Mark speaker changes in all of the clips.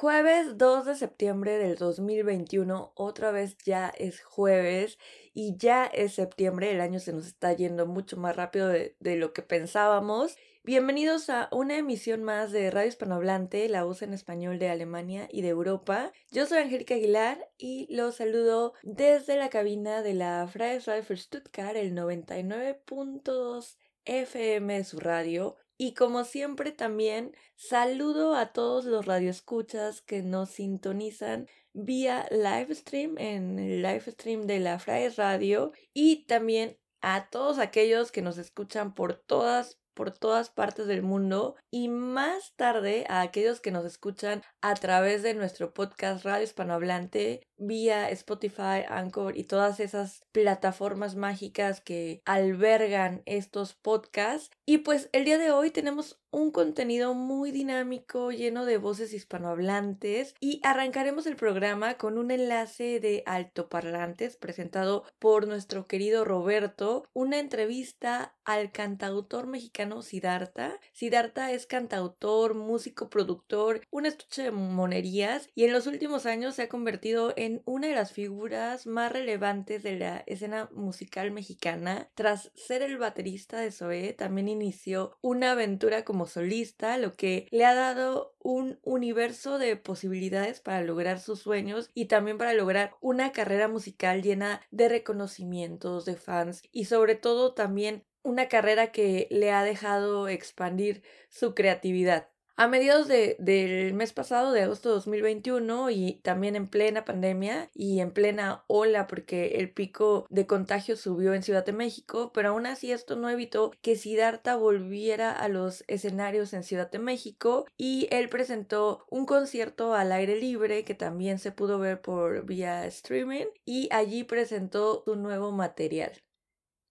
Speaker 1: Jueves 2 de septiembre del 2021, otra vez ya es jueves y ya es septiembre, el año se nos está yendo mucho más rápido de, lo que pensábamos. Bienvenidos a una emisión más de Radio Hispanohablante, la voz en español de Alemania y de Europa. Yo soy Angélica Aguilar y los saludo desde la cabina de la Freie Radio Stuttgart, el 99.2 FM de su radio. Y como siempre también saludo a todos los radioescuchas que nos sintonizan vía live stream en el live stream de la Freie Radio y también a todos aquellos que nos escuchan por todas por todas partes del mundo y más tarde a aquellos que nos escuchan a través de nuestro podcast Radio Hispanohablante vía Spotify, Anchor y todas esas plataformas mágicas que albergan estos podcasts. Y pues el día de hoy tenemos un contenido muy dinámico, lleno de voces hispanohablantes y arrancaremos el programa con un enlace de altoparlantes presentado por nuestro querido Roberto, una entrevista al cantautor mexicano Siddhartha. Siddhartha es cantautor, músico, productor, un estuche de monerías y en los últimos años se ha convertido en una de las figuras más relevantes de la escena musical mexicana. Tras ser el baterista de Zoé, también inició una aventura como solista, lo que le ha dado un universo de posibilidades para lograr sus sueños y también para lograr una carrera musical llena de reconocimientos, de fans y sobre todo también una carrera que le ha dejado expandir su creatividad. A mediados de, del mes pasado, de agosto de 2021, y también en plena pandemia y en plena ola, porque el pico de contagio subió en Ciudad de México, pero aún así esto no evitó que Siddhartha volviera a los escenarios en Ciudad de México y él presentó un concierto al aire libre que también se pudo ver por vía streaming y allí presentó su nuevo material.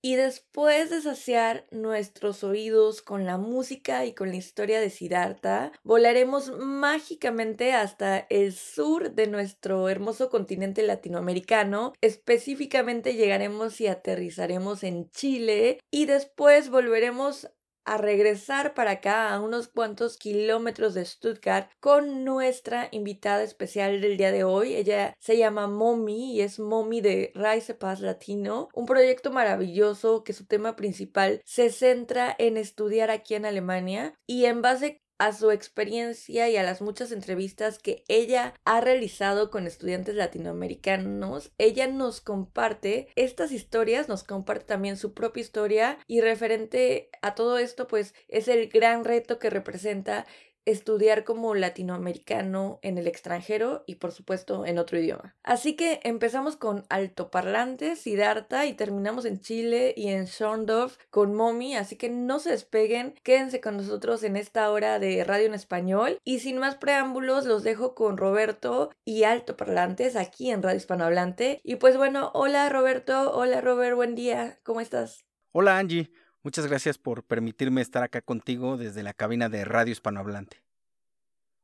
Speaker 1: Y después de saciar nuestros oídos con la música y con la historia de Siddhartha, volaremos mágicamente hasta el sur de nuestro hermoso continente latinoamericano. Específicamente llegaremos y aterrizaremos en Chile y después volveremos a regresar para acá a unos cuantos kilómetros de Stuttgart con nuestra invitada especial del día de hoy. Ella se llama Momi y es Momi de Rise Paz Latino, un proyecto maravilloso que su tema principal se centra en estudiar aquí en Alemania y en base a su experiencia y a las muchas entrevistas que ella ha realizado con estudiantes latinoamericanos, ella nos comparte estas historias, nos comparte también su propia historia y referente a todo esto pues es el gran reto que representa estudiar como latinoamericano en el extranjero y por supuesto en otro idioma. Así que empezamos con altoparlantes, Siddhartha y terminamos en Chile y en Schorndorf con Momi, así que no se despeguen, quédense con nosotros en esta hora de radio en español y sin más preámbulos los dejo con Roberto y altoparlantes aquí en Radio Hispanohablante y pues bueno, hola Roberto, hola Robert, buen día, ¿cómo estás?
Speaker 2: Hola Angie. Muchas gracias por permitirme estar acá contigo desde la cabina de Radio Hispanohablante.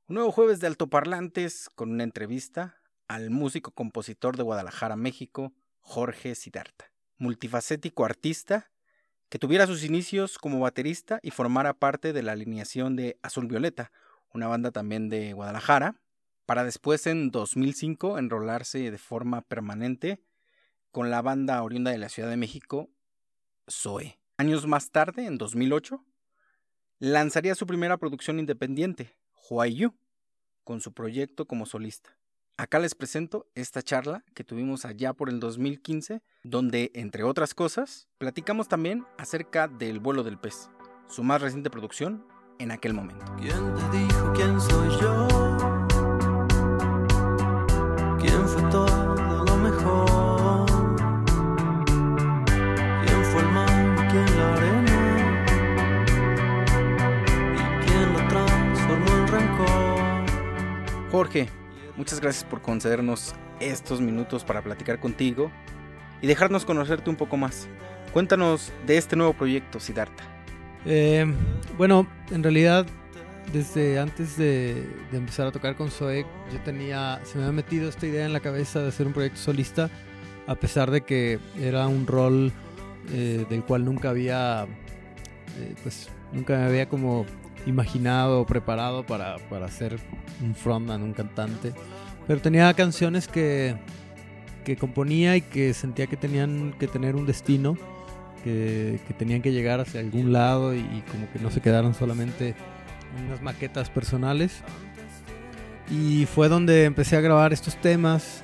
Speaker 2: Un nuevo jueves de altoparlantes con una entrevista al músico compositor de Guadalajara, México, Jorge Sidarta, multifacético artista que tuviera sus inicios como baterista y formara parte de la alineación de Azul Violeta, una banda también de Guadalajara, para después en 2005 enrolarse de forma permanente con la banda oriunda de la Ciudad de México, Zoe. Años más tarde, en 2008, lanzaría su primera producción independiente, Huayu, con su proyecto como solista. Acá les presento esta charla que tuvimos allá por el 2015, donde, entre otras cosas, platicamos también acerca del vuelo del pez, su más reciente producción en aquel momento.
Speaker 3: ¿Quién te dijo quién soy yo? ¿Quién fue todo
Speaker 2: Jorge, muchas gracias por concedernos estos minutos para platicar contigo y dejarnos conocerte un poco más. Cuéntanos de este nuevo proyecto, Siddhartha.
Speaker 4: Eh, bueno, en realidad, desde antes de, empezar a tocar con Zoe, yo tenía, se me había metido esta idea en la cabeza de hacer un proyecto solista, a pesar de que era un rol eh, del cual nunca había, eh, pues, nunca me había como imaginado o preparado para, para ser un frontman, un cantante. Pero tenía canciones que, que componía y que sentía que tenían que tener un destino, que, que tenían que llegar hacia algún lado y, como que no se quedaron solamente unas maquetas personales. Y fue donde empecé a grabar estos temas.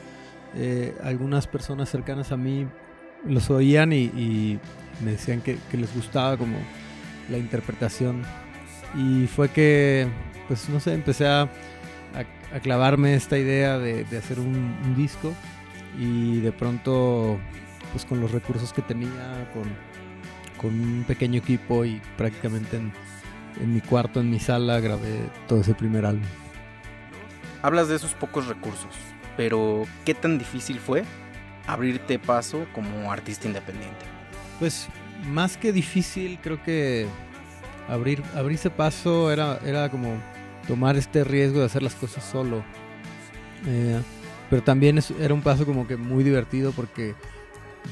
Speaker 4: Eh, algunas personas cercanas a mí los oían y, me decían que les gustaba como la interpretación. Y fue que, pues no sé, empecé a, a, a clavarme esta idea de, de hacer un, un, disco y de pronto, pues con los recursos que tenía, con, con un pequeño equipo y prácticamente en, en mi cuarto, en mi sala, grabé todo ese primer álbum.
Speaker 2: Hablas de esos pocos recursos, pero ¿qué tan difícil fue abrirte paso como artista independiente?
Speaker 4: Pues más que difícil, creo que abrir, abrirse paso era, era como tomar este riesgo de hacer las cosas solo. Eh, pero también era un paso como que muy divertido porque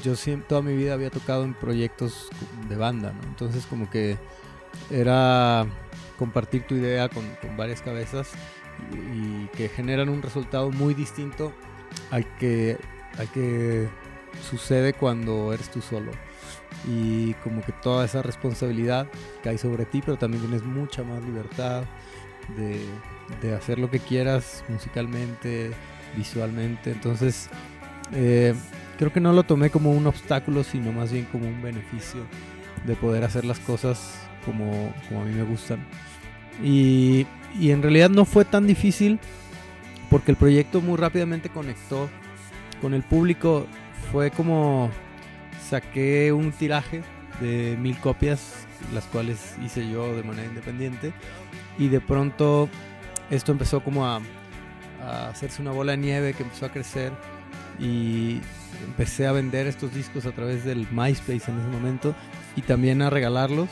Speaker 4: yo siempre, toda mi vida había tocado en proyectos de banda, ¿no? Entonces como que era compartir tu idea con, con varias cabezas y, y, que generan un resultado muy distinto al que, al que sucede cuando eres tú solo. Y como que toda esa responsabilidad cae sobre ti, pero también tienes mucha más libertad de, de hacer lo que quieras musicalmente, visualmente. Entonces, eh, creo que no lo tomé como un obstáculo, sino más bien como un beneficio de poder hacer las cosas como, como a mí me gustan. Y, y, en realidad no fue tan difícil porque el proyecto muy rápidamente conectó con el público. Fue como saqué un tiraje de mil copias, las cuales hice yo de manera independiente. Y de pronto esto empezó como a, a hacerse una bola de nieve que empezó a crecer. Y empecé a vender estos discos a través del MySpace en ese momento y también a regalarlos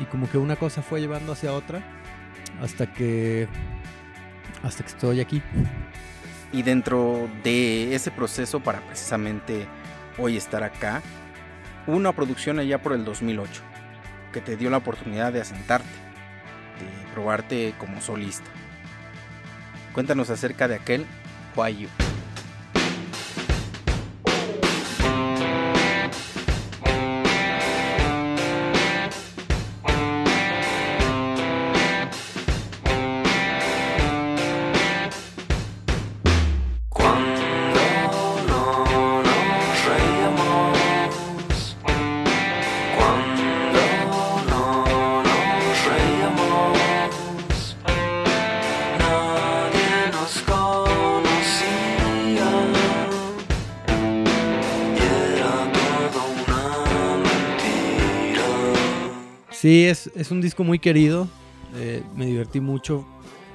Speaker 4: y como que una cosa fue llevando hacia otra hasta que hasta que estoy aquí.
Speaker 2: Y dentro de ese proceso para precisamente hoy estar acá, una producción allá por el 2008 que te dio la oportunidad de asentarte, de probarte como solista. Cuéntanos acerca de aquel Why You.
Speaker 4: Es, un disco muy querido. Eh, me divertí mucho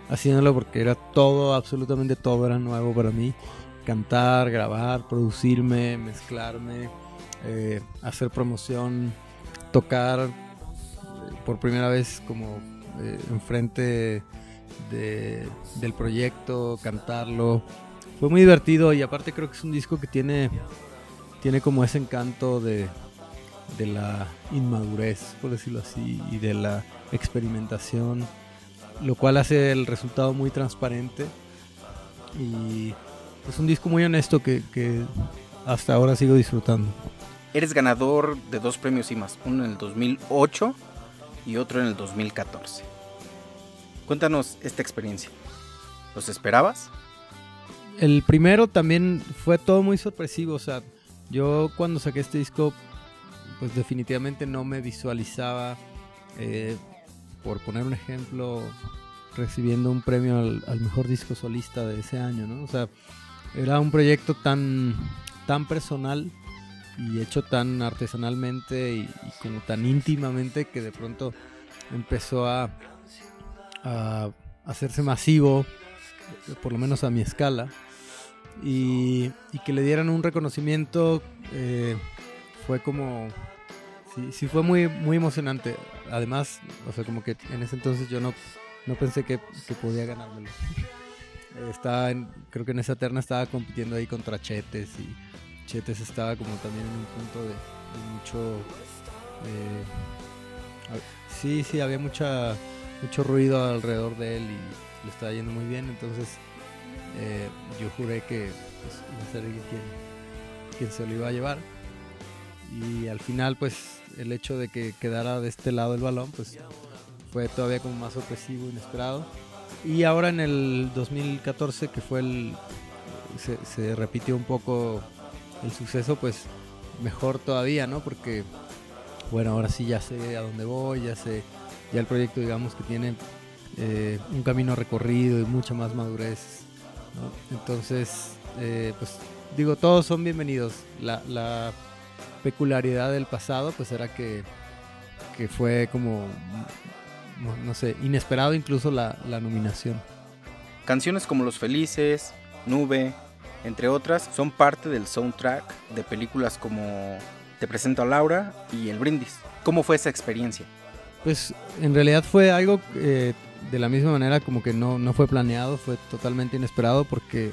Speaker 4: haciéndolo porque era todo, absolutamente todo era nuevo para mí. Cantar, grabar, producirme, mezclarme, eh, hacer promoción, tocar eh, por primera vez como enfrente de, del proyecto, cantarlo. Fue muy divertido y aparte creo que es un disco que tiene, tiene como ese encanto de, de la inmadurez, por decirlo así, y de la experimentación, lo cual hace el resultado muy transparente. Y es un disco muy honesto que, que hasta ahora sigo disfrutando.
Speaker 2: Eres ganador de dos premios y más, uno en el 2008 y otro en el 2014. Cuéntanos esta experiencia. ¿Los esperabas?
Speaker 4: El primero también fue todo muy sorpresivo, o sea, yo cuando saqué este disco pues definitivamente no me visualizaba, eh, por poner un ejemplo, recibiendo un premio al, mejor disco solista de ese año, ¿no? O sea, era un proyecto tan, tan personal y hecho tan artesanalmente y, y como tan íntimamente que de pronto empezó a, a hacerse masivo, por lo menos a mi escala, y, y que le dieran un reconocimiento eh, fue como sí, fue muy muy emocionante. Además o sea como que en ese entonces yo no no pensé que, que podía ganármelo. Estaba en, creo que en esa terna estaba compitiendo ahí contra Chetes y Chetes estaba como también en un punto de, mucho eh, sí sí había mucha mucho ruido alrededor de él y le estaba yendo muy bien, entonces eh, yo juré que pues, iba a ser quien se lo iba a llevar. Y al final, pues el hecho de que quedara de este lado el balón, pues fue todavía como más sorpresivo, inesperado. Y ahora en el 2014, que fue el. Se, repitió un poco el suceso, pues mejor todavía, ¿no? Porque, bueno, ahora sí ya sé a dónde voy, ya sé. Ya el proyecto, digamos, que tiene eh, un camino recorrido y mucha más madurez. ¿no? Entonces, eh, pues digo, todos son bienvenidos. La peculiaridad del pasado, pues era que, que fue como, no, sé, inesperado incluso la, la nominación.
Speaker 2: Canciones como Los Felices, Nube, entre otras, son parte del soundtrack de películas como Te presento a Laura y El Brindis. ¿Cómo fue esa experiencia?
Speaker 4: Pues en realidad fue algo eh, de la misma manera como que no, no fue planeado, fue totalmente inesperado porque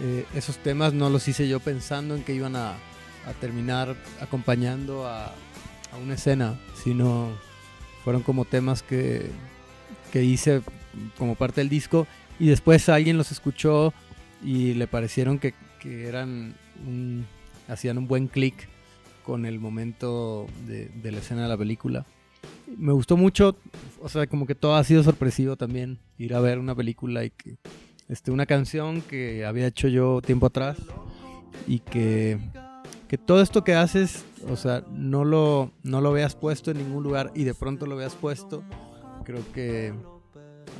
Speaker 4: eh, esos temas no los hice yo pensando en que iban a, a terminar acompañando a, a, una escena, sino fueron como temas que, que hice como parte del disco y después alguien los escuchó y le parecieron que, que eran un, hacían un buen clic con el momento de, de, la escena de la película. Me gustó mucho, o sea, como que todo ha sido sorpresivo también, ir a ver una película y que este, una canción que había hecho yo tiempo atrás y que, que todo esto que haces, o sea, no lo, no lo veas puesto en ningún lugar y de pronto lo veas puesto, creo que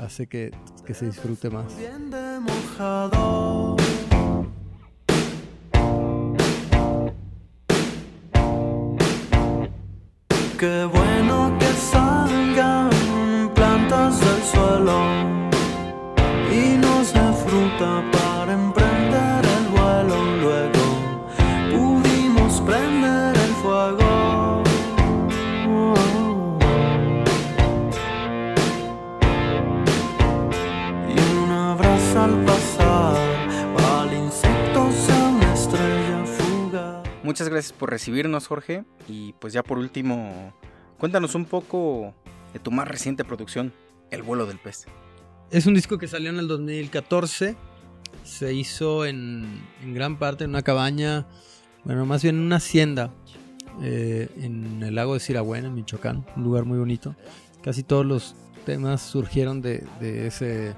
Speaker 4: hace que, que se disfrute más.
Speaker 3: Qué bueno que salgan plantas del suelo y nos dé fruta
Speaker 2: Muchas gracias por recibirnos, Jorge. Y pues ya por último, cuéntanos un poco de tu más reciente producción, El vuelo del pez.
Speaker 4: Es un disco que salió en el 2014. Se hizo en, gran parte en una cabaña, bueno, más bien en una hacienda eh, en el lago de Sirahuén, en Michoacán, un lugar muy bonito. Casi todos los temas surgieron de, de ese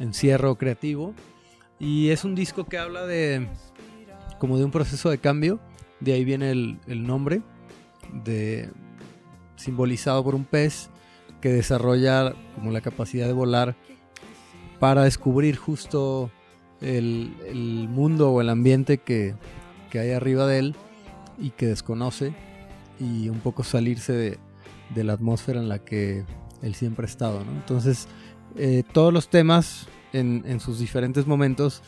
Speaker 4: encierro creativo. Y es un disco que habla de como de un proceso de cambio. De ahí viene el, el nombre, de, simbolizado por un pez que desarrolla como la capacidad de volar para descubrir justo el, el mundo o el ambiente que, que, hay arriba de él y que desconoce y un poco salirse de, de la atmósfera en la que él siempre ha estado. ¿no? Entonces, eh, todos los temas en, en, sus diferentes momentos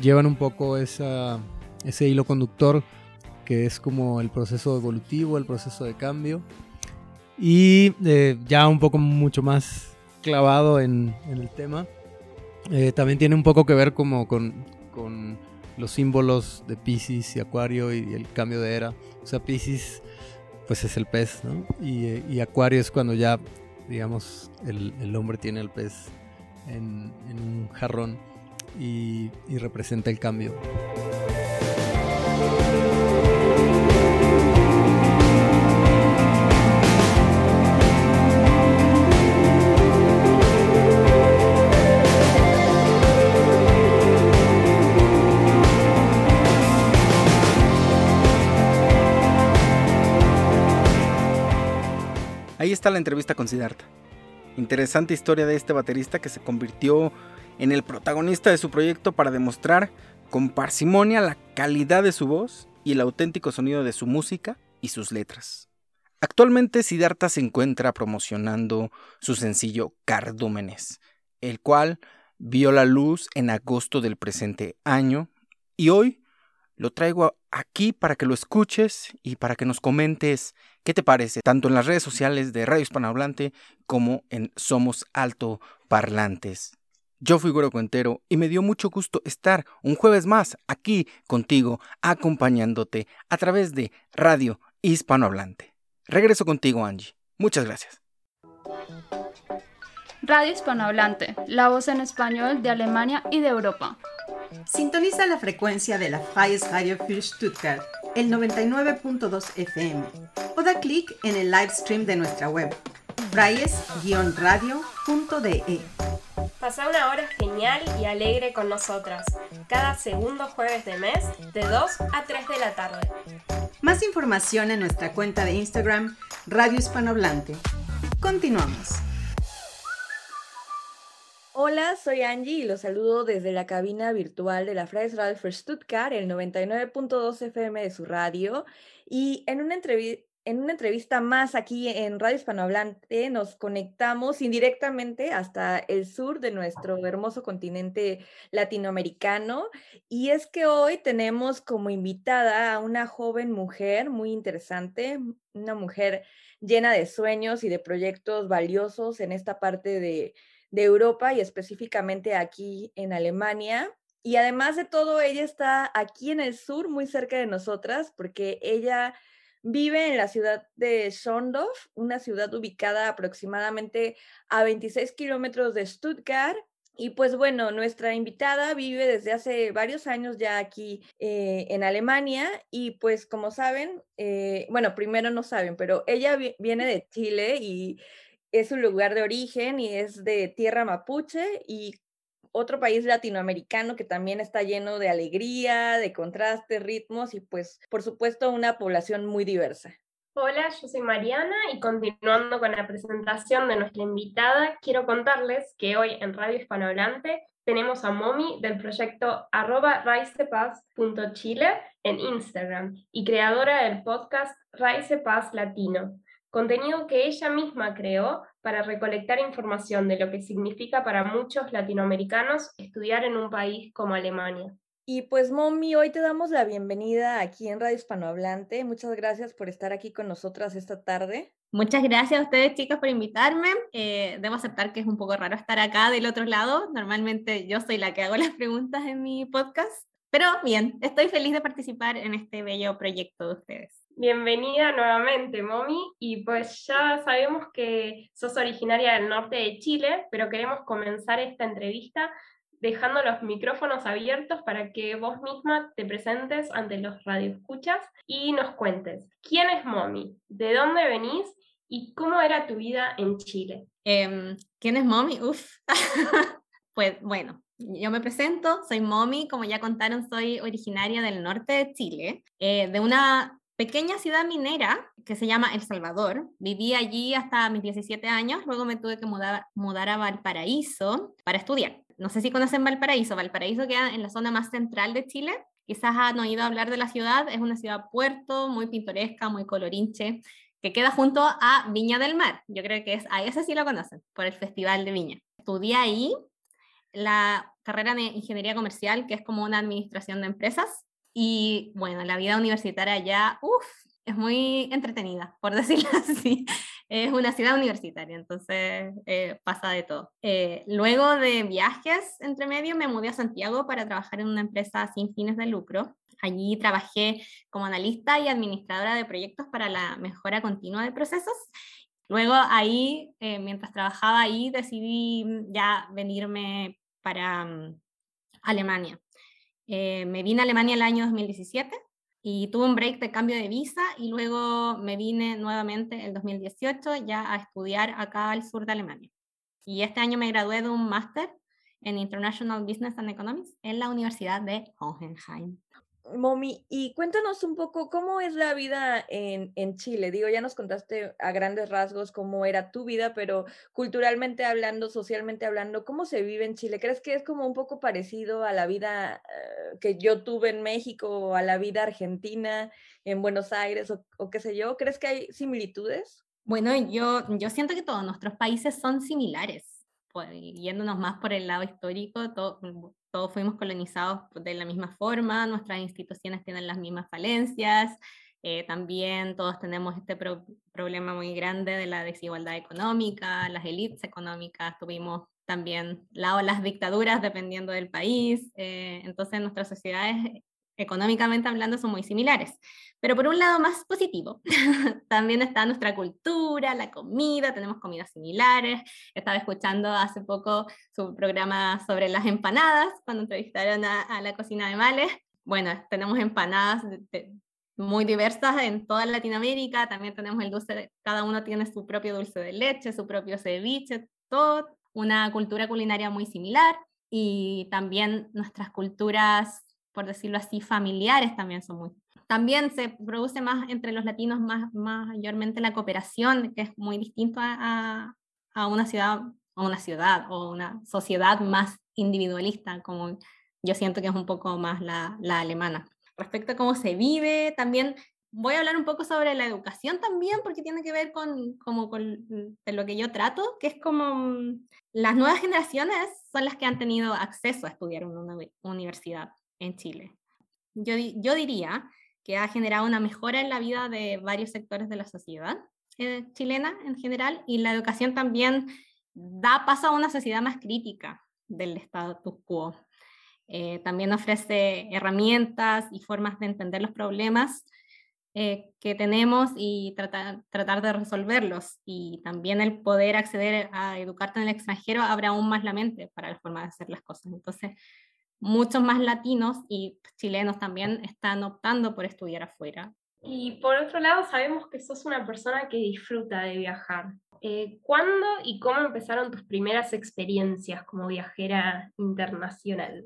Speaker 4: llevan un poco esa, ese hilo conductor que es como el proceso evolutivo, el proceso de cambio y eh, ya un poco mucho más clavado en, en el tema. Eh, también tiene un poco que ver como con, con, los símbolos de Pisces y Acuario y el cambio de era. O sea, Pisces pues es el pez, ¿no? Y, y Acuario es cuando ya, digamos, el, el hombre tiene el pez en, en un jarrón y, y representa el cambio.
Speaker 2: Ahí está la entrevista con Siddhartha. Interesante historia de este baterista que se convirtió en el protagonista de su proyecto para demostrar con parsimonia la calidad de su voz y el auténtico sonido de su música y sus letras. Actualmente Siddhartha se encuentra promocionando su sencillo Cardúmenes, el cual vio la luz en agosto del presente año y hoy lo traigo aquí para que lo escuches y para que nos comentes qué te parece, tanto en las redes sociales de Radio Hispanohablante como en Somos Alto Parlantes. Yo fui Güero Cuentero y me dio mucho gusto estar un jueves más aquí contigo, acompañándote a través de Radio Hispanohablante. Regreso contigo, Angie. Muchas gracias.
Speaker 5: Radio Hispanohablante, la voz en español de Alemania y de Europa.
Speaker 6: Sintoniza la frecuencia de la Freies Radio für Stuttgart, el 99.2 FM, o da clic en el live stream de nuestra web, freies-radio.de.
Speaker 7: Pasa una hora genial y alegre con nosotras, cada segundo jueves de mes, de 2 a 3 de la tarde.
Speaker 6: Más información en nuestra cuenta de Instagram, Radio Hispanohablante. Continuamos.
Speaker 1: Hola, soy Angie y los saludo desde la cabina virtual de la Freies Radio für Stuttgart, el 99.2 FM de su radio. Y en una, en una entrevista más aquí en Radio Hispanohablante nos conectamos indirectamente hasta el sur de nuestro hermoso continente latinoamericano. Y es que hoy tenemos como invitada a una joven mujer muy interesante, una mujer llena de sueños y de proyectos valiosos en esta parte de de Europa y específicamente aquí en Alemania. Y además de todo, ella está aquí en el sur, muy cerca de nosotras, porque ella vive en la ciudad de Schondorf, una ciudad ubicada aproximadamente a 26 kilómetros de Stuttgart. Y pues bueno, nuestra invitada vive desde hace varios años ya aquí eh, en Alemania y pues como saben, eh, bueno, primero no saben, pero ella viene de Chile y es un lugar de origen y es de tierra mapuche y otro país latinoamericano que también está lleno de alegría, de contrastes, ritmos y pues por supuesto una población muy diversa.
Speaker 7: Hola, yo soy Mariana y continuando con la presentación de nuestra invitada, quiero contarles que hoy en Radio Hispanohablante tenemos a Momi del proyecto arroba raizepaz.chile en Instagram y creadora del podcast Paz Latino contenido que ella misma creó para recolectar información de lo que significa para muchos latinoamericanos estudiar en un país como Alemania.
Speaker 1: Y pues, Mommy, hoy te damos la bienvenida aquí en Radio Hispanohablante. Muchas gracias por estar aquí con nosotras esta tarde.
Speaker 8: Muchas gracias a ustedes, chicas, por invitarme. Eh, debo aceptar que es un poco raro estar acá del otro lado. Normalmente yo soy la que hago las preguntas en mi podcast. Pero bien, estoy feliz de participar en este bello proyecto de ustedes.
Speaker 7: Bienvenida nuevamente, Momi. Y pues ya sabemos que sos originaria del norte de Chile, pero queremos comenzar esta entrevista dejando los micrófonos abiertos para que vos misma te presentes ante los radioescuchas y nos cuentes quién es Momi, de dónde venís y cómo era tu vida en Chile.
Speaker 8: Em, ¿Quién es Momi? Uf. pues bueno, yo me presento, soy Momi, como ya contaron, soy originaria del norte de Chile, eh, de una pequeña ciudad minera que se llama El Salvador. Viví allí hasta mis 17 años, luego me tuve que mudar, mudar a Valparaíso para estudiar. No sé si conocen Valparaíso. Valparaíso queda en la zona más central de Chile. Quizás han oído hablar de la ciudad. Es una ciudad puerto, muy pintoresca, muy colorinche, que queda junto a Viña del Mar. Yo creo que es, a ese sí lo conocen, por el Festival de Viña. Estudié ahí la carrera de ingeniería comercial, que es como una administración de empresas. Y bueno, la vida universitaria ya, uff, es muy entretenida, por decirlo así. Es una ciudad universitaria, entonces eh, pasa de todo. Eh, luego de viajes entre medio, me mudé a Santiago para trabajar en una empresa sin fines de lucro. Allí trabajé como analista y administradora de proyectos para la mejora continua de procesos. Luego ahí, eh, mientras trabajaba ahí, decidí ya venirme para mm, Alemania. Eh, me vine a Alemania el año 2017 y tuve un break de cambio de visa y luego me vine nuevamente el 2018 ya a estudiar acá al sur de Alemania. Y este año me gradué de un máster en International Business and Economics en la Universidad de Hohenheim.
Speaker 1: Momi, y cuéntanos un poco cómo es la vida en, en, Chile. Digo, ya nos contaste a grandes rasgos cómo era tu vida, pero culturalmente hablando, socialmente hablando, ¿cómo se vive en Chile? ¿Crees que es como un poco parecido a la vida eh, que yo tuve en México o a la vida argentina en Buenos Aires o, qué sé yo? ¿Crees que hay similitudes?
Speaker 8: Bueno, yo, yo siento que todos nuestros países son similares. Pues, yéndonos más por el lado histórico, todo, todos fuimos colonizados de la misma forma, nuestras instituciones tienen las mismas falencias, eh, también todos tenemos este problema muy grande de la desigualdad económica, las élites económicas, tuvimos también la, las dictaduras dependiendo del país, eh, entonces nuestras sociedades económicamente hablando son muy similares. Pero por un lado más positivo, también está nuestra cultura, la comida, tenemos comidas similares. Estaba escuchando hace poco su programa sobre las empanadas, cuando entrevistaron a, la cocina de Males. Bueno, tenemos empanadas muy diversas en toda Latinoamérica, también tenemos el dulce, cada uno tiene su propio dulce de leche, su propio ceviche, todo una cultura culinaria muy similar y también nuestras culturas, por decirlo así, familiares también son muy... También se produce más entre los latinos más, mayormente la cooperación, que es muy distinto a, a una ciudad o una ciudad o una sociedad más individualista, como yo siento que es un poco más la, la alemana. Respecto a cómo se vive, también voy a hablar un poco sobre la educación también, porque tiene que ver con, como con lo que yo trato, que es como mm, las nuevas generaciones son las que han tenido acceso a estudiar en una universidad en Chile. Yo, yo diría que ha generado una mejora en la vida de varios sectores de la sociedad eh, chilena en general, y la educación también da paso a una sociedad más crítica del status quo. Eh, también ofrece herramientas y formas de entender los problemas eh, que tenemos y tratar, tratar de resolverlos. Y también el poder acceder a educarte en el extranjero abre aún más la mente para la forma de hacer las cosas. Entonces, muchos más latinos y chilenos también están optando por estudiar afuera.
Speaker 7: Y por otro lado, sabemos que sos una persona que disfruta de viajar. Eh, ¿Cuándo y cómo empezaron tus primeras experiencias como viajera internacional?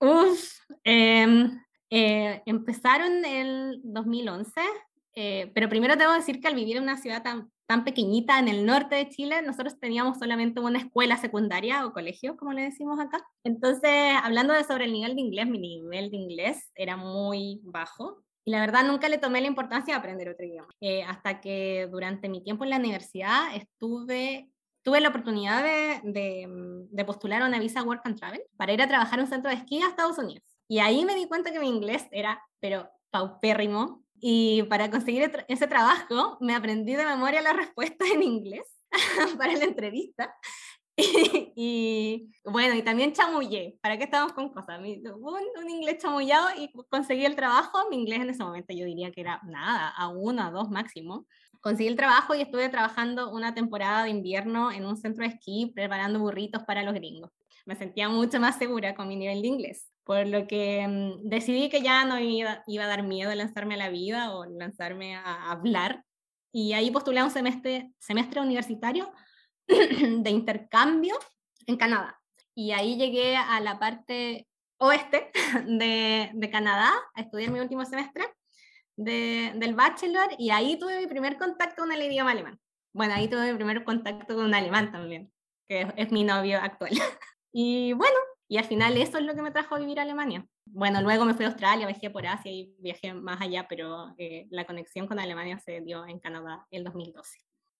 Speaker 8: Uf, eh, eh, empezaron en el 2011, eh, pero primero tengo que decir que al vivir en una ciudad tan, tan pequeñita en el norte de Chile, nosotros teníamos solamente una escuela secundaria o colegio, como le decimos acá. Entonces, hablando de sobre el nivel de inglés, mi nivel de inglés era muy bajo. Y la verdad nunca le tomé la importancia de aprender otro idioma. Eh, hasta que durante mi tiempo en la universidad estuve tuve la oportunidad de, de, de, postular a una visa Work and Travel para ir a trabajar en un centro de esquí a Estados Unidos. Y ahí me di cuenta que mi inglés era, pero paupérrimo. Y para conseguir ese trabajo, me aprendí de memoria las respuestas en inglés para la entrevista. y, bueno, y también chamullé. ¿Para qué estamos con cosas? Un, un, inglés chamullado y conseguí el trabajo. Mi inglés en ese momento yo diría que era nada, a uno, a dos máximo. Conseguí el trabajo y estuve trabajando una temporada de invierno en un centro de esquí preparando burritos para los gringos. Me sentía mucho más segura con mi nivel de inglés por lo que mm, decidí que ya no iba, a dar miedo lanzarme a la vida o lanzarme a hablar. Y ahí postulé un semestre, semestre universitario de intercambio en Canadá. Y ahí llegué a la parte oeste de, Canadá a estudiar mi último semestre de, del bachelor y ahí tuve mi primer contacto con el idioma alemán. Bueno, ahí tuve mi primer contacto con un alemán también, que es mi novio actual. y bueno, y al final eso es lo que me trajo a vivir a Alemania. Bueno, luego me fui a Australia, viajé por Asia y viajé más allá, pero eh, la conexión con Alemania se dio en Canadá en 2012.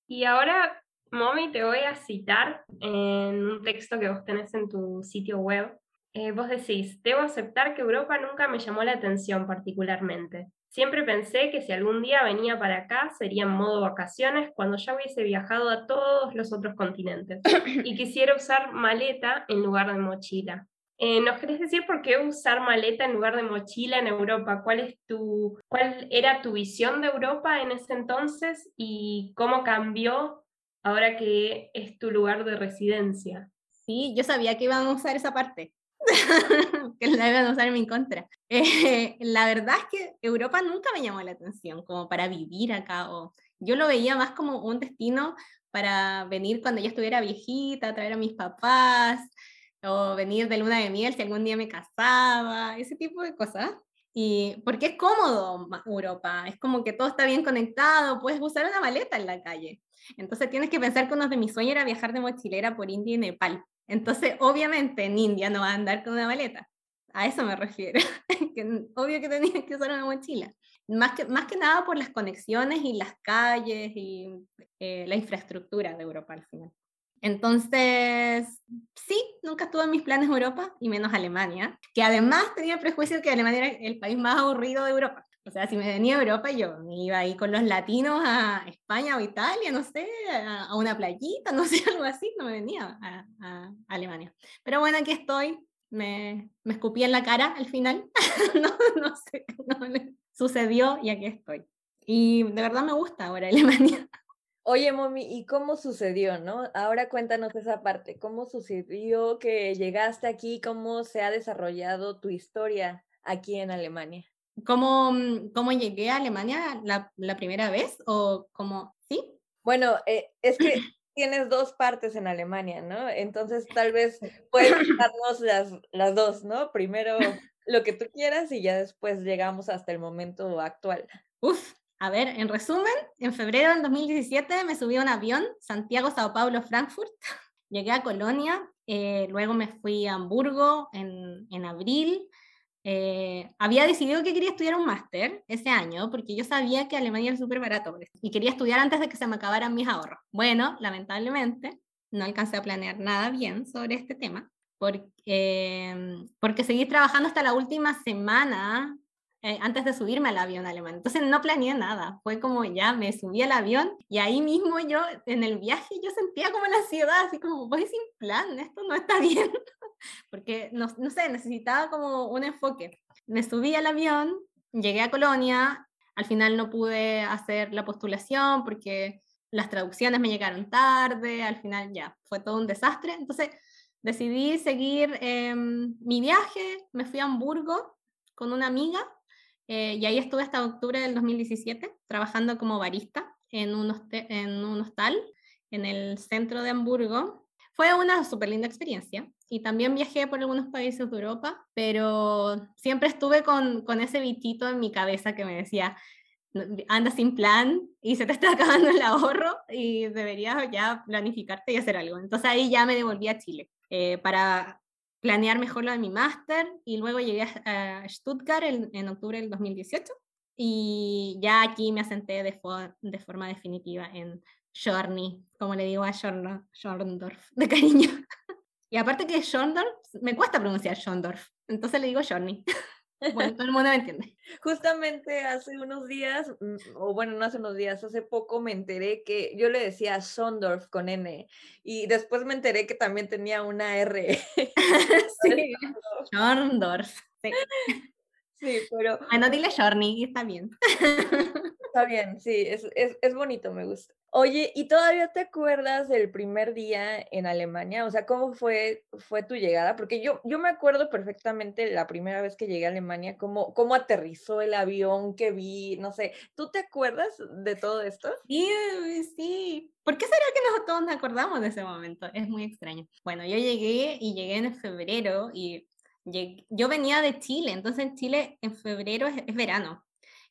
Speaker 7: Y ahora, Mommy, te voy a citar en un texto que vos tenés en tu sitio web. Eh, vos decís, debo aceptar que Europa nunca me llamó la atención particularmente. Siempre pensé que si algún día venía para acá sería en modo vacaciones cuando ya hubiese viajado a todos los otros continentes y quisiera usar maleta en lugar de mochila. Eh, ¿Nos querés decir por qué usar maleta en lugar de mochila en Europa? ¿Cuál, es tu, ¿Cuál era tu visión de Europa en ese entonces y cómo cambió ahora que es tu lugar de residencia?
Speaker 8: Sí, yo sabía que iban a usar esa parte. que la iban a usar en mi contra. Eh, la verdad es que Europa nunca me llamó la atención como para vivir acá. O, yo lo veía más como un destino para venir cuando ya estuviera viejita, traer a mis papás, o venir de luna de miel si algún día me casaba, ese tipo de cosas. Y porque es cómodo Europa, es como que todo está bien conectado, puedes usar una maleta en la calle. Entonces tienes que pensar que uno de mis sueños era viajar de mochilera por India y Nepal. Entonces, obviamente, en India no va a andar con una maleta. A eso me refiero. que obvio que tenía que usar una mochila. Más que, más que nada por las conexiones y las calles y eh, la infraestructura de Europa al final. Entonces, sí, nunca estuve en mis planes Europa y menos Alemania, que además tenía el prejuicio que Alemania era el país más aburrido de Europa. O sea, si me venía a Europa, yo me iba ahí con los latinos a España o Italia, no sé, a, una playita, no sé, algo así, no me venía a, Alemania. Pero bueno, aquí estoy me, me escupí en la cara al final. no, no sé, no, sucedió y aquí estoy. Y de verdad me gusta ahora Alemania.
Speaker 1: Oye, Momi, ¿y cómo sucedió, no? Ahora cuéntanos esa parte. ¿Cómo sucedió que llegaste aquí? ¿Cómo se ha desarrollado tu historia aquí en Alemania?
Speaker 8: ¿Cómo, mm, cómo llegué a Alemania la, la primera vez? ¿O cómo? ¿Sí?
Speaker 1: Bueno, eh, es que tienes dos partes en Alemania, ¿no? Entonces tal vez puedes darnos las, las dos, ¿no? Primero lo que tú quieras y ya después llegamos hasta el momento actual.
Speaker 8: Uf, a ver, en resumen, en febrero del 2017 me subí a un avión, Santiago, Sao Paulo, Frankfurt. Llegué a Colonia, eh, luego me fui a Hamburgo en, en abril. Eh, había decidido que quería estudiar un máster ese año porque yo sabía que Alemania era súper barato y quería estudiar antes de que se me acabaran mis ahorros. Bueno, lamentablemente no alcancé a planear nada bien sobre este tema porque, porque seguí trabajando hasta la última semana eh, antes de subirme al avión alemán. Entonces no planeé nada, fue como ya me subí al avión y ahí mismo yo en el viaje yo sentía como la ciudad, así como voy sin plan, esto no está bien, porque no, no sé, necesitaba como un enfoque. Me subí al avión, llegué a Colonia, al final no pude hacer la postulación porque las traducciones me llegaron tarde, al final ya, fue todo un desastre. Entonces decidí seguir em, mi viaje, me fui a Hamburgo con una amiga eh, y ahí estuve hasta octubre del 2017 trabajando como barista en un, en un hostal en el centro de Hamburgo. Fue una súper linda experiencia y también viajé por algunos países de Europa, pero siempre estuve con, con ese bichito en mi cabeza que me decía, anda sin plan y se te está acabando el ahorro y deberías ya planificarte y hacer algo. Entonces ahí ya me devolví a Chile eh, para planear mejor lo de mi máster y luego llegué a Stuttgart en, octubre del 2018 y ya aquí me asenté de, de forma definitiva en Schorny, como le digo a Schorndorf, de cariño. Y aparte que Schorndorf, me cuesta pronunciar Schorndorf, entonces le digo Schorny. Bueno, todo el mundo me entiende.
Speaker 1: Justamente hace unos días, mm, o bueno, no hace unos días, hace poco me enteré que yo le decía Sondorf con N y después me enteré que también tenía una R.
Speaker 8: sí, Sondorf. Sí.
Speaker 1: sí, pero...
Speaker 8: Bueno, dile Shorny, está bien.
Speaker 1: Está bien, sí, es, es, es bonito, me gusta. Oye, ¿y todavía te acuerdas del primer día en Alemania? O sea, ¿cómo fue, fue tu llegada? Porque yo, yo me acuerdo perfectamente la primera vez que llegué a Alemania, cómo, cómo aterrizó el avión que vi, no sé. ¿Tú te acuerdas de todo esto?
Speaker 8: Sí, sí. ¿Por qué será que nosotros todos nos acordamos de ese momento? Es muy extraño. Bueno, yo llegué y llegué en febrero y yo venía de Chile, entonces en Chile en febrero es verano.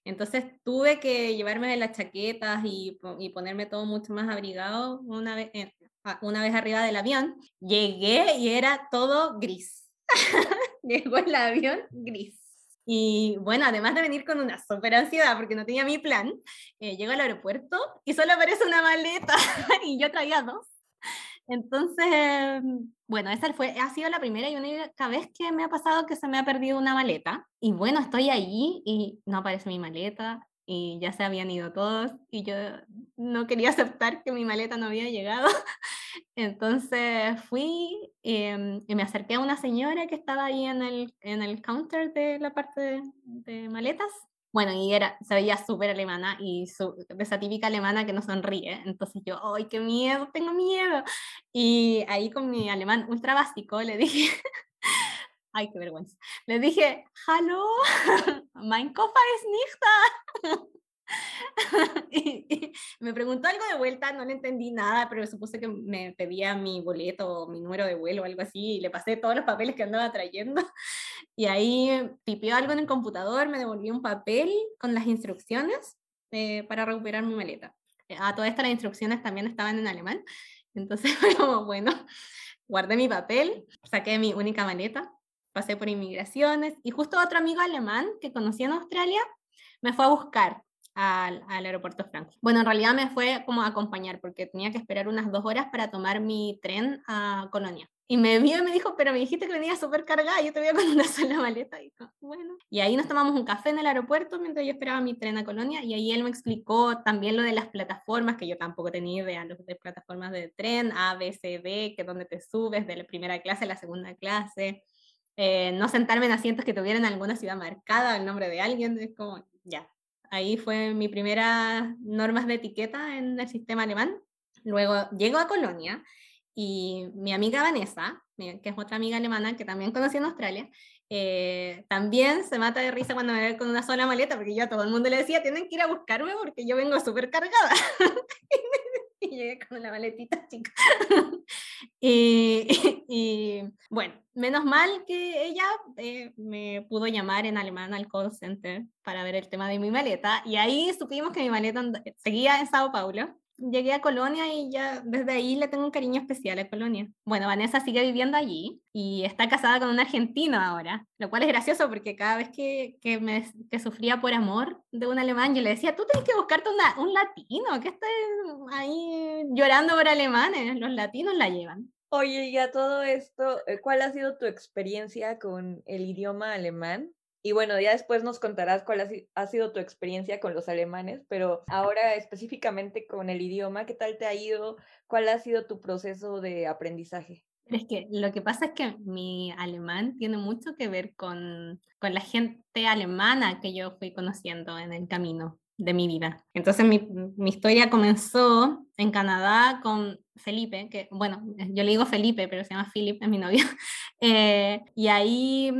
Speaker 8: Entonces tuve que llevarme de las chaquetas y, y, ponerme todo mucho más abrigado una vez, una vez arriba del avión. Llegué y era todo gris. Llegó el avión gris. Y bueno, además de venir con una super ansiedad porque no tenía mi plan, eh, llego al aeropuerto y solo aparece una maleta y yo traía dos. Entonces, bueno, esa fue, ha sido la primera y única vez que me ha pasado que se me ha perdido una maleta. Y bueno, estoy allí y no aparece mi maleta y ya se habían ido todos y yo no quería aceptar que mi maleta no había llegado. Entonces fui em, y, me acerqué a una señora que estaba ahí en el, en el counter de la parte de maletas bueno, y era, se veía súper alemana y su, esa típica alemana que no sonríe. Entonces yo, ¡ay, qué miedo! Tengo miedo. Y ahí con mi alemán ultra básico le dije, ¡ay, qué vergüenza! Le dije, ¡Hallo! ¡Mein Koffer ist nicht y, me preguntó algo de vuelta, no le entendí nada, pero supuse que me pedía mi boleto mi número de vuelo o algo así, y le pasé todos los papeles que andaba trayendo. Y ahí tipió algo en el computador, me devolvió un papel con las instrucciones eh, para recuperar mi maleta. A todas estas las instrucciones también estaban en alemán, entonces como, bueno, guardé mi papel, saqué mi única maleta, pasé por inmigraciones y justo otro amigo alemán que conocí en Australia me fue a buscar al, aeropuerto Frankfurt. Bueno, en realidad me fue como a acompañar porque tenía que esperar unas dos horas para tomar mi tren a Colonia. Y me vio y me dijo, pero me dijiste que venía súper cargada, yo te voy con una sola maleta. Y, bueno. y ahí nos tomamos un café en el aeropuerto mientras yo esperaba mi tren a Colonia y ahí él me explicó también lo de las plataformas, que yo tampoco tenía idea, los de plataformas de tren, A, B, C, D, que donde te subes de la primera clase a la segunda clase, eh, no sentarme en asientos que tuvieran alguna ciudad marcada, el nombre de alguien, es como, ya. Ahí fue mi primera normas de etiqueta en el sistema alemán. Luego llego a Colonia y mi amiga Vanessa, que es otra amiga alemana que también conocí en Australia, eh, también se mata de risa cuando me ve con una sola maleta, porque yo a todo el mundo le decía, tienen que ir a buscarme porque yo vengo súper cargada. y llegué con la maletita chica. y, bueno, menos mal que ella eh, me pudo llamar en alemán al call center para ver el tema de mi maleta. Y ahí supimos que mi maleta seguía en Sao Paulo llegué a Colonia y ya desde ahí le tengo un cariño especial a Colonia. Bueno, Vanessa sigue viviendo allí y está casada con un argentino ahora, lo cual es gracioso porque cada vez que, que, me, que sufría por amor de un alemán, yo le decía, tú tienes que buscarte una, un latino, que estás ahí llorando por alemanes, los latinos la llevan.
Speaker 1: Oye, y a todo esto, eh, ¿cuál ha sido tu experiencia con el idioma alemán? Y bueno, ya después nos contarás cuál ha, sido tu experiencia con los alemanes, pero ahora específicamente con el idioma, ¿qué tal te ha ido? ¿Cuál ha sido tu proceso de aprendizaje?
Speaker 8: Es que lo que pasa es que mi alemán tiene mucho que ver con, con la gente alemana que yo fui conociendo en el camino de mi vida. Entonces mi, mi, historia comenzó en Canadá con Felipe, que bueno, yo le digo Felipe, pero se llama Philip, es mi novio. Eh, y ahí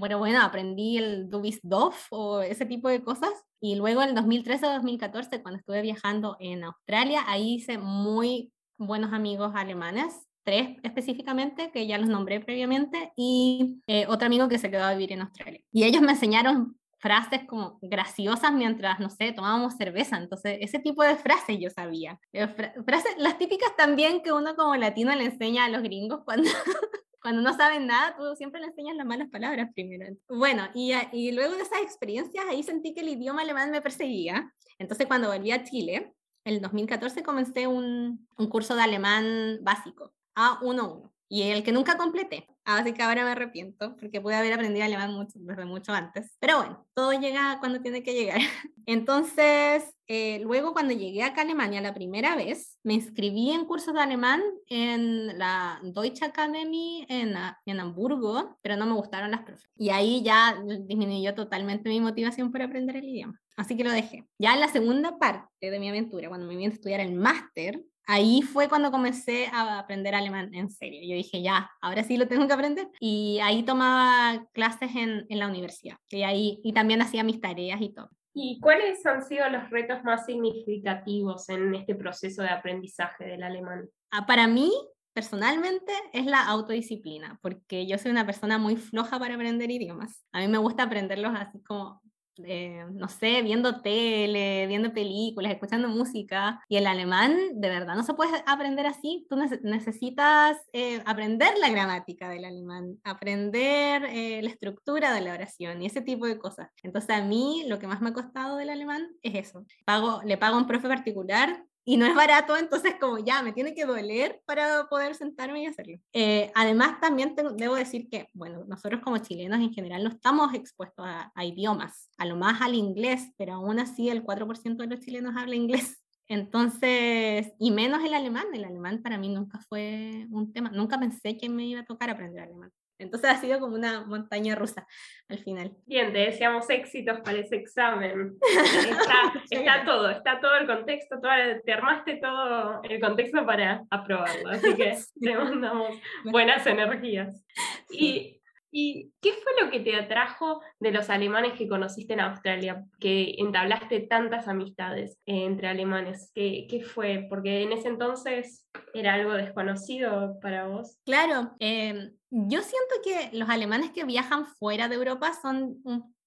Speaker 8: pero bueno, aprendí el Dubis Dof o ese tipo de cosas. Y luego en 2013-2014, cuando estuve viajando en Australia, ahí hice muy buenos amigos alemanes, tres específicamente, que ya los nombré previamente, y eh, otro amigo que se quedó a vivir en Australia. Y ellos me enseñaron frases como graciosas mientras, no sé, tomábamos cerveza. Entonces, ese tipo de frases yo sabía. Eh, frases, las típicas también que uno como latino le enseña a los gringos cuando, cuando no saben nada, tú siempre le enseñas las malas palabras primero. Bueno, y, y luego de esas experiencias, ahí sentí que el idioma alemán me perseguía. Entonces, cuando volví a Chile, en 2014 comencé un, un curso de alemán básico, A11, y el que nunca completé. Así que ahora me arrepiento porque pude haber aprendido alemán mucho, desde mucho antes. Pero bueno, todo llega cuando tiene que llegar. Entonces, eh, luego cuando llegué acá a Alemania la primera vez, me inscribí en cursos de alemán en la Deutsche Academy en, en Hamburgo, pero no me gustaron las profes. Y ahí ya disminuyó totalmente mi motivación por aprender el idioma. Así que lo dejé. Ya en la segunda parte de mi aventura, cuando me vine a estudiar el máster, ahí fue cuando comencé a aprender alemán en serio. Yo dije, ya, ahora sí lo tengo que aprender. Y ahí tomaba clases en, en la universidad. Y ahí y también hacía mis tareas y todo.
Speaker 7: ¿Y cuáles han sido los retos más significativos en este proceso de aprendizaje del alemán?
Speaker 8: Ah, para mí, personalmente, es la autodisciplina, porque yo soy una persona muy floja para aprender idiomas. A mí me gusta aprenderlos así como eh, no sé, viendo tele, viendo películas, escuchando música. Y el alemán, de verdad, no se puede aprender así. Tú necesitas eh, aprender la gramática del alemán, aprender eh, la estructura de la oración y ese tipo de cosas. Entonces, a mí lo que más me ha costado del alemán es eso. Pago, le pago a un profe particular y no es barato, entonces como ya me tiene que doler para poder sentarme y hacerlo. Eh, además, también debo decir que, bueno, nosotros como chilenos en general no estamos expuestos a, idiomas, a lo más al inglés, pero aún así el 4% de los chilenos habla inglés. Entonces, y menos el alemán, el alemán para mí nunca fue un tema, nunca pensé que me iba a tocar aprender alemán. Entonces ha sido como una montaña rusa al final.
Speaker 7: Bien, te deseamos éxitos para ese examen. Está, todo, está todo el contexto, te armaste todo el contexto para aprobarlo, así que te mandamos buenas energías. Y ¿Y qué fue lo que te atrajo de los alemanes que conociste en Australia, que entablaste tantas amistades entre alemanes? ¿Qué, fue? Porque en ese entonces era algo desconocido para vos.
Speaker 8: Claro, em, yo siento que los alemanes que viajan fuera de Europa son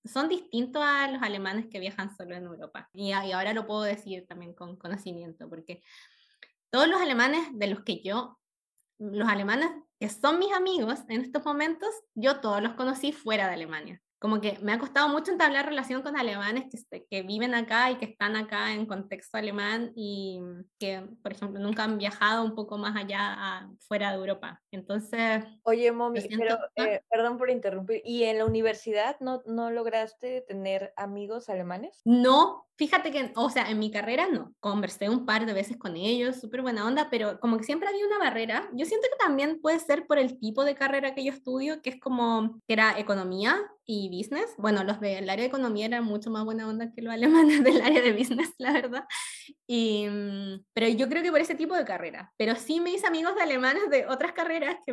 Speaker 8: son distintos a los alemanes que viajan solo en Europa. Y, y, ahora lo puedo decir también con conocimiento, porque todos los alemanes de los que yo, los alemanes que son mis amigos en estos momentos, yo todos los conocí fuera de Alemania. como que me ha costado mucho entablar relación con alemanes que, que viven acá y que están acá en contexto alemán y que, por ejemplo, nunca han viajado un poco más allá fuera de Europa. Entonces...
Speaker 1: Oye, Momi, pero, eh, perdón por interrumpir, ¿y en la universidad no, no lograste tener amigos alemanes?
Speaker 8: No, Fíjate que, o sea, en mi carrera no, conversé un par de veces con ellos, súper buena onda, pero como que siempre había una barrera. Yo siento que también puede ser por el tipo de carrera que yo estudio, que es como, que era economía y business. Bueno, los del área de economía eran mucho más buena onda que los alemanes del área de business, la verdad. Y, mm, pero yo creo que por ese tipo de carrera. Pero sí hice amigos de alemanes de otras carreras que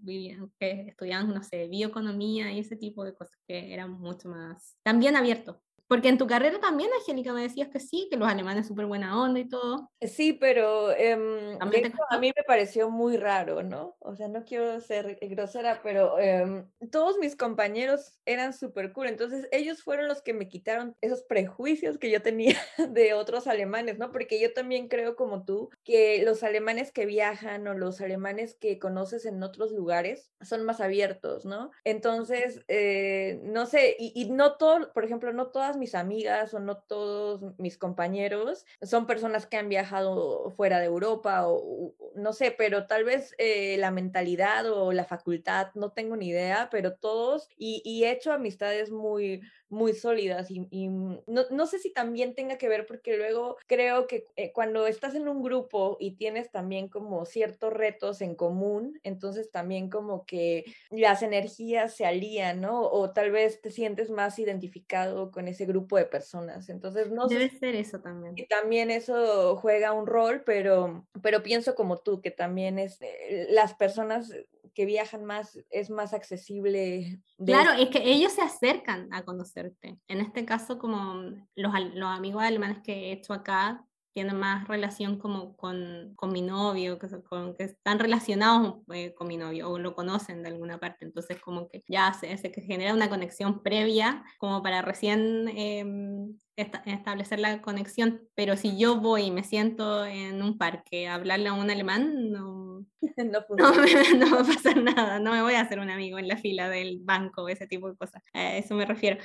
Speaker 8: vivían, que estudiaban, no sé, bioeconomía y ese tipo de cosas que eran mucho más, también abiertos porque en tu carrera también, Angélica, me decías que sí, que los alemanes súper buena onda y todo.
Speaker 1: Sí, pero em, a mí me pareció muy raro, ¿no? O sea, no quiero ser grosera, pero em, todos mis compañeros eran súper cool. Entonces, ellos fueron los que me quitaron esos prejuicios que yo tenía de otros alemanes, ¿no? Porque yo también creo, como tú, que los alemanes que viajan o los alemanes que conoces en otros lugares son más abiertos, ¿no? Entonces, eh, no sé, y, y no todo, por ejemplo, no todas mis amigas o no todos mis compañeros son personas que han viajado fuera de Europa o, no sé, pero tal vez eh, la mentalidad o la facultad, no tengo ni idea, pero todos, y, y he hecho amistades muy, muy sólidas y, mm, no, sé si también tenga que ver porque luego creo que eh, cuando estás en un grupo y tienes también como ciertos retos en común, entonces también como que las energías se alían, ¿no? O tal vez te sientes más identificado con ese grupo de personas. Entonces, no
Speaker 8: Debe ser eso también.
Speaker 1: Y también eso juega un rol, pero, pero pienso como tú, que también es, eh, las personas que viajan más es más accesible.
Speaker 8: Claro, es que ellos se acercan a conocerte. En este caso, como los, los amigos alemanes que he hecho acá, tienen más relación como con, con mi novio, que, con, que están relacionados eh, con mi novio o lo conocen de alguna parte. Entonces como que ya se, se genera una conexión previa como para recién em, establecer la conexión. Pero si yo voy y me siento en un parque a hablarle a un alemán, no, no, no, va a pasar nada. No me voy a hacer un amigo en la fila del banco, ese tipo de cosas. A eso me refiero.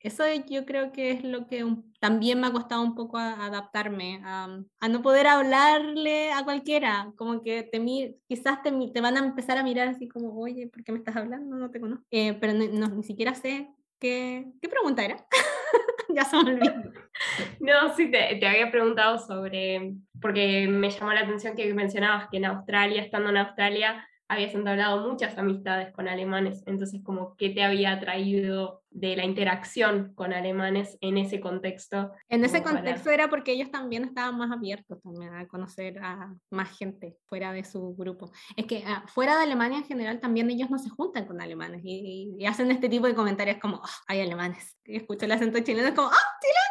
Speaker 8: Eso yo creo que es lo que también me ha costado un poco adaptarme, a, no poder hablarle a cualquiera, como que te, quizás te, te, van a empezar a mirar así como, oye, ¿por qué me estás hablando? No te conozco. Eh, pero no, ni siquiera sé qué, qué pregunta era. ya se me olvidó.
Speaker 7: No, sí, te, te, había preguntado sobre, porque me llamó la atención que mencionabas que en Australia, estando en Australia, habías entablado muchas amistades con alemanes, entonces como qué te había traído de la interacción con alemanes en ese contexto.
Speaker 8: En ese contexto era porque ellos también estaban más abiertos también a conocer a más gente fuera de su grupo. Es que ah, fuera de Alemania en general también ellos no se juntan con alemanes y, hacen este tipo de comentarios como, ah, hay alemanes. Y escucho el acento chileno es como, ¡ah, chileno!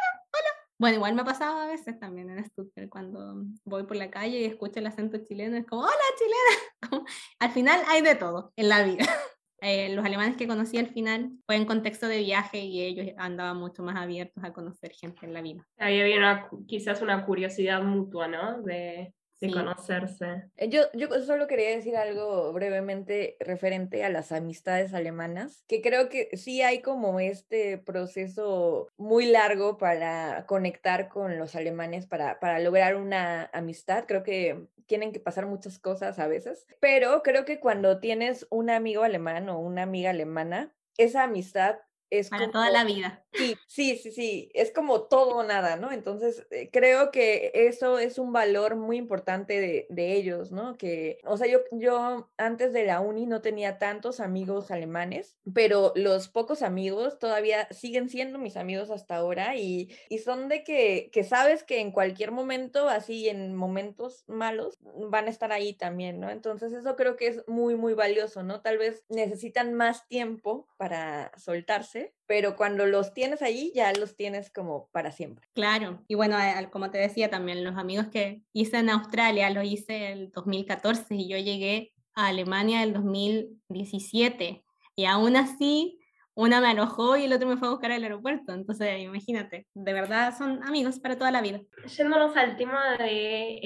Speaker 8: Bueno, igual me ha pasado a veces también en Stuttgart cuando voy por la calle y escucho el acento chileno, es como, hola chilena. al final hay de todo en la vida. Eh, los alemanes que conocí al final fue en contexto de viaje y ellos andaban mucho más abiertos a conocer gente en la vida.
Speaker 7: Había quizás una curiosidad mutua, ¿no? De, de conocerse.
Speaker 1: Eh, yo, yo solo quería decir algo brevemente referente a las amistades alemanas, que creo que sí hay como este proceso muy largo para conectar con los alemanes, para, para lograr una amistad. Creo que tienen que pasar muchas cosas a veces, pero creo que cuando tienes un amigo alemán o una amiga alemana, esa amistad es
Speaker 8: para toda la vida.
Speaker 1: Sí, sí, sí, sí, es como todo o nada, ¿no? Entonces, eh, creo que eso es un valor muy importante de, de, ellos, ¿no? Que, o sea, yo, yo antes de la uni no tenía tantos amigos alemanes, pero los pocos amigos todavía siguen siendo mis amigos hasta ahora y, y son de que, que sabes que en cualquier momento, así en momentos malos, van a estar ahí también, ¿no? Entonces, eso creo que es muy, muy valioso, ¿no? Tal vez necesitan más tiempo para soltarse, pero cuando los tienes ahí, ya los tienes como para siempre.
Speaker 8: Claro, y bueno, como te decía también, los amigos que hice en Australia, los hice el 2014 y yo llegué a Alemania el 2017 y aún así una me alojó y el otro me fue a buscar al aeropuerto. Entonces, imagínate, de verdad son amigos para toda la vida.
Speaker 7: Yéndonos al tema de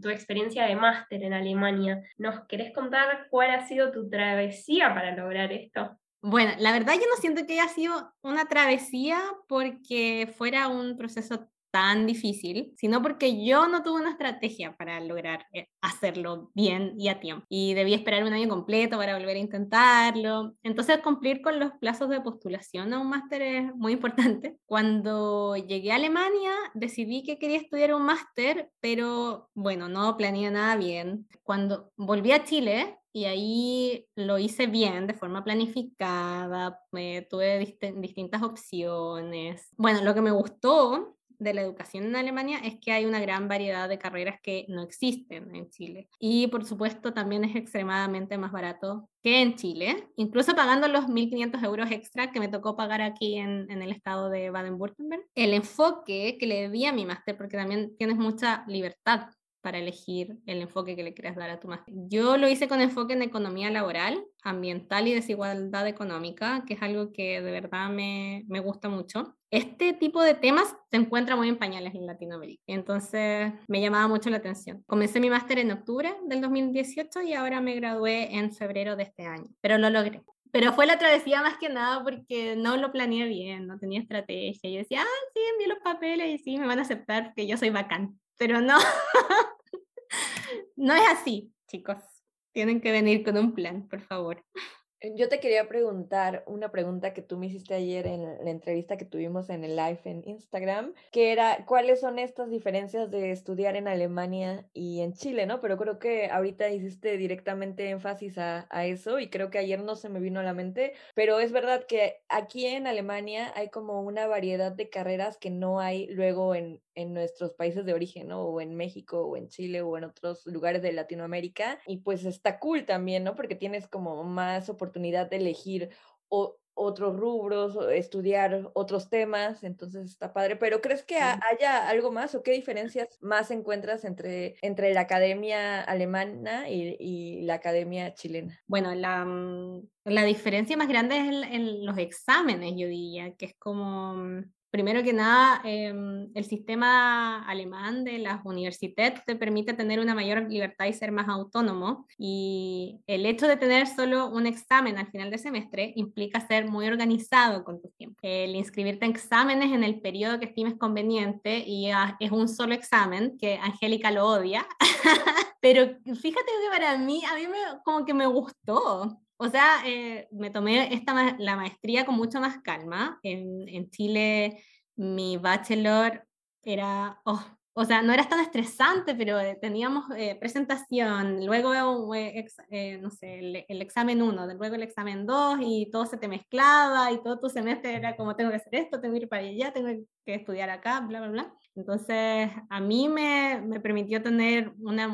Speaker 7: tu experiencia de máster en Alemania, ¿nos querés contar cuál ha sido tu travesía para lograr esto?
Speaker 8: Bueno, la verdad yo no siento que haya sido una travesía porque fuera un proceso tan difícil, sino porque yo no tuve una estrategia para lograr eh, hacerlo bien y a tiempo. Y debí esperar un año completo para volver a intentarlo. Entonces, cumplir con los plazos de postulación a un máster es muy importante. Cuando llegué a Alemania, decidí que quería estudiar un máster, pero bueno, no planeé nada bien. Cuando volví a Chile, y ahí lo hice bien, de forma planificada, me tuve distintas opciones. Bueno, lo que me gustó de la educación en Alemania es que hay una gran variedad de carreras que no existen en Chile. Y por supuesto también es extremadamente más barato que en Chile, incluso pagando los 1.500 euros extra que me tocó pagar aquí en, en el estado de Baden-Württemberg. El enfoque que le di a mi máster, porque también tienes mucha libertad para elegir el enfoque que le quieras dar a tu máster. Yo lo hice con enfoque en economía laboral, ambiental y desigualdad económica, que es algo que de verdad me, me gusta mucho. Este tipo de temas se encuentra muy en pañales en Latinoamérica, entonces me llamaba mucho la atención. Comencé mi máster en octubre del 2018 y ahora me gradué en febrero de este año, pero lo logré. Pero fue la travesía más que nada porque no lo planeé bien, no tenía estrategia. Yo decía, ah, sí, envío los papeles y sí, me van a aceptar porque yo soy bacán pero no, no es así, chicos. Tienen que venir con un plan, por favor.
Speaker 1: Yo te quería preguntar una pregunta que tú me hiciste ayer en la entrevista que tuvimos en el live en Instagram, que era cuáles son estas diferencias de estudiar en Alemania y en Chile, ¿no? Pero creo que ahorita hiciste directamente énfasis a, a eso y creo que ayer no se me vino a la mente, pero es verdad que aquí en Alemania hay como una variedad de carreras que no hay luego en, en nuestros países de origen, ¿no? O en México, o en Chile, o en otros lugares de Latinoamérica. Y pues está cool también, ¿no? Porque tienes como más oportunidad de elegir o, otros rubros, estudiar otros temas, entonces está padre. Pero ¿crees que haya algo más o qué diferencias más encuentras entre, entre la academia alemana y, y la academia chilena?
Speaker 8: Bueno, la, mm, la diferencia más grande es en, en, los exámenes, yo diría, que es como mm, Primero que nada, em, el sistema alemán de las universidades te permite tener una mayor libertad y ser más autónomo. Y el hecho de tener solo un examen al final de semestre implica ser muy organizado con tu tiempo. El inscribirte en exámenes en el periodo que estimes conveniente y es un solo examen, que Angélica lo odia. Pero fíjate que para mí, a mí me, como que me gustó. O sea, eh, me tomé esta, la maestría con mucho más calma. En, en Chile mi bachelor era, oh, o sea, no era tan estresante, pero eh, teníamos eh, presentación, luego, no sé, el, examen 1, luego el examen 2 y todo se te mezclaba y todo tu semestre era como tengo que hacer esto, tengo que ir para allá, tengo que estudiar acá, bla, bla, bla. Entonces, a mí me, me permitió tener una,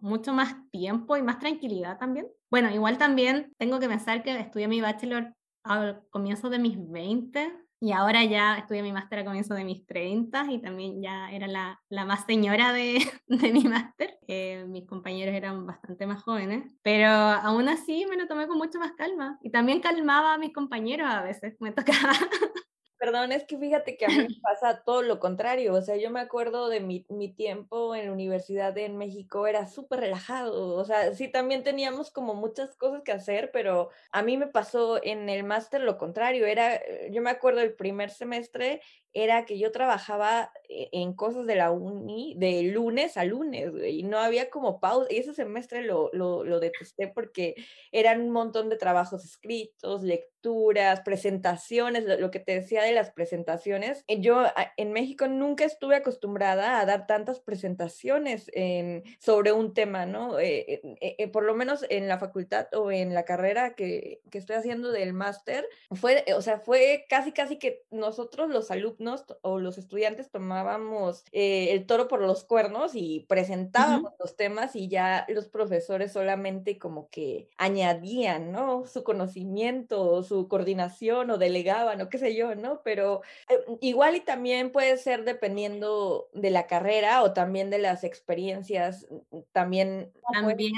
Speaker 8: mucho más tiempo y más tranquilidad también. Bueno, igual también tengo que pensar que estudié mi bachelor al comienzo de mis 20 y ahora ya estudié mi máster a comienzo de mis 30 y también ya era la, la más señora de, de mi máster. Eh, mis compañeros eran bastante más jóvenes, pero aún así me lo tomé con mucho más calma y también calmaba a mis compañeros a veces, me tocaba
Speaker 1: Perdón, es que fíjate que a mí me pasa todo lo contrario. O sea, yo me acuerdo de mi, mi tiempo en la universidad en México, era súper relajado. O sea, sí, también teníamos como muchas cosas que hacer, pero a mí me pasó en el máster lo contrario. Era, eh, yo me acuerdo el primer semestre era que yo trabajaba e, en cosas de la uni de lunes a lunes, y no había como pausa. Y ese semestre lo, lo, lo detesté porque eran un montón de trabajos escritos, lecturas, presentaciones, lo, que te decía de las presentaciones. Eh, yo en México nunca estuve acostumbrada a dar tantas presentaciones en, sobre un tema, ¿no? Eh, eh, por lo menos en la facultad o en la carrera que, que estoy haciendo del máster, fue, o sea, fue casi, casi que nosotros los alumnos o los estudiantes tomábamos eh, el toro por los cuernos y presentábamos los temas y ya los profesores solamente como que añadían, ¿no? Su conocimiento, su coordinación o delegaban o qué sé yo, ¿no? Pero eh, igual y también puede ser dependiendo de la carrera o también de las experiencias, mm, también...
Speaker 8: También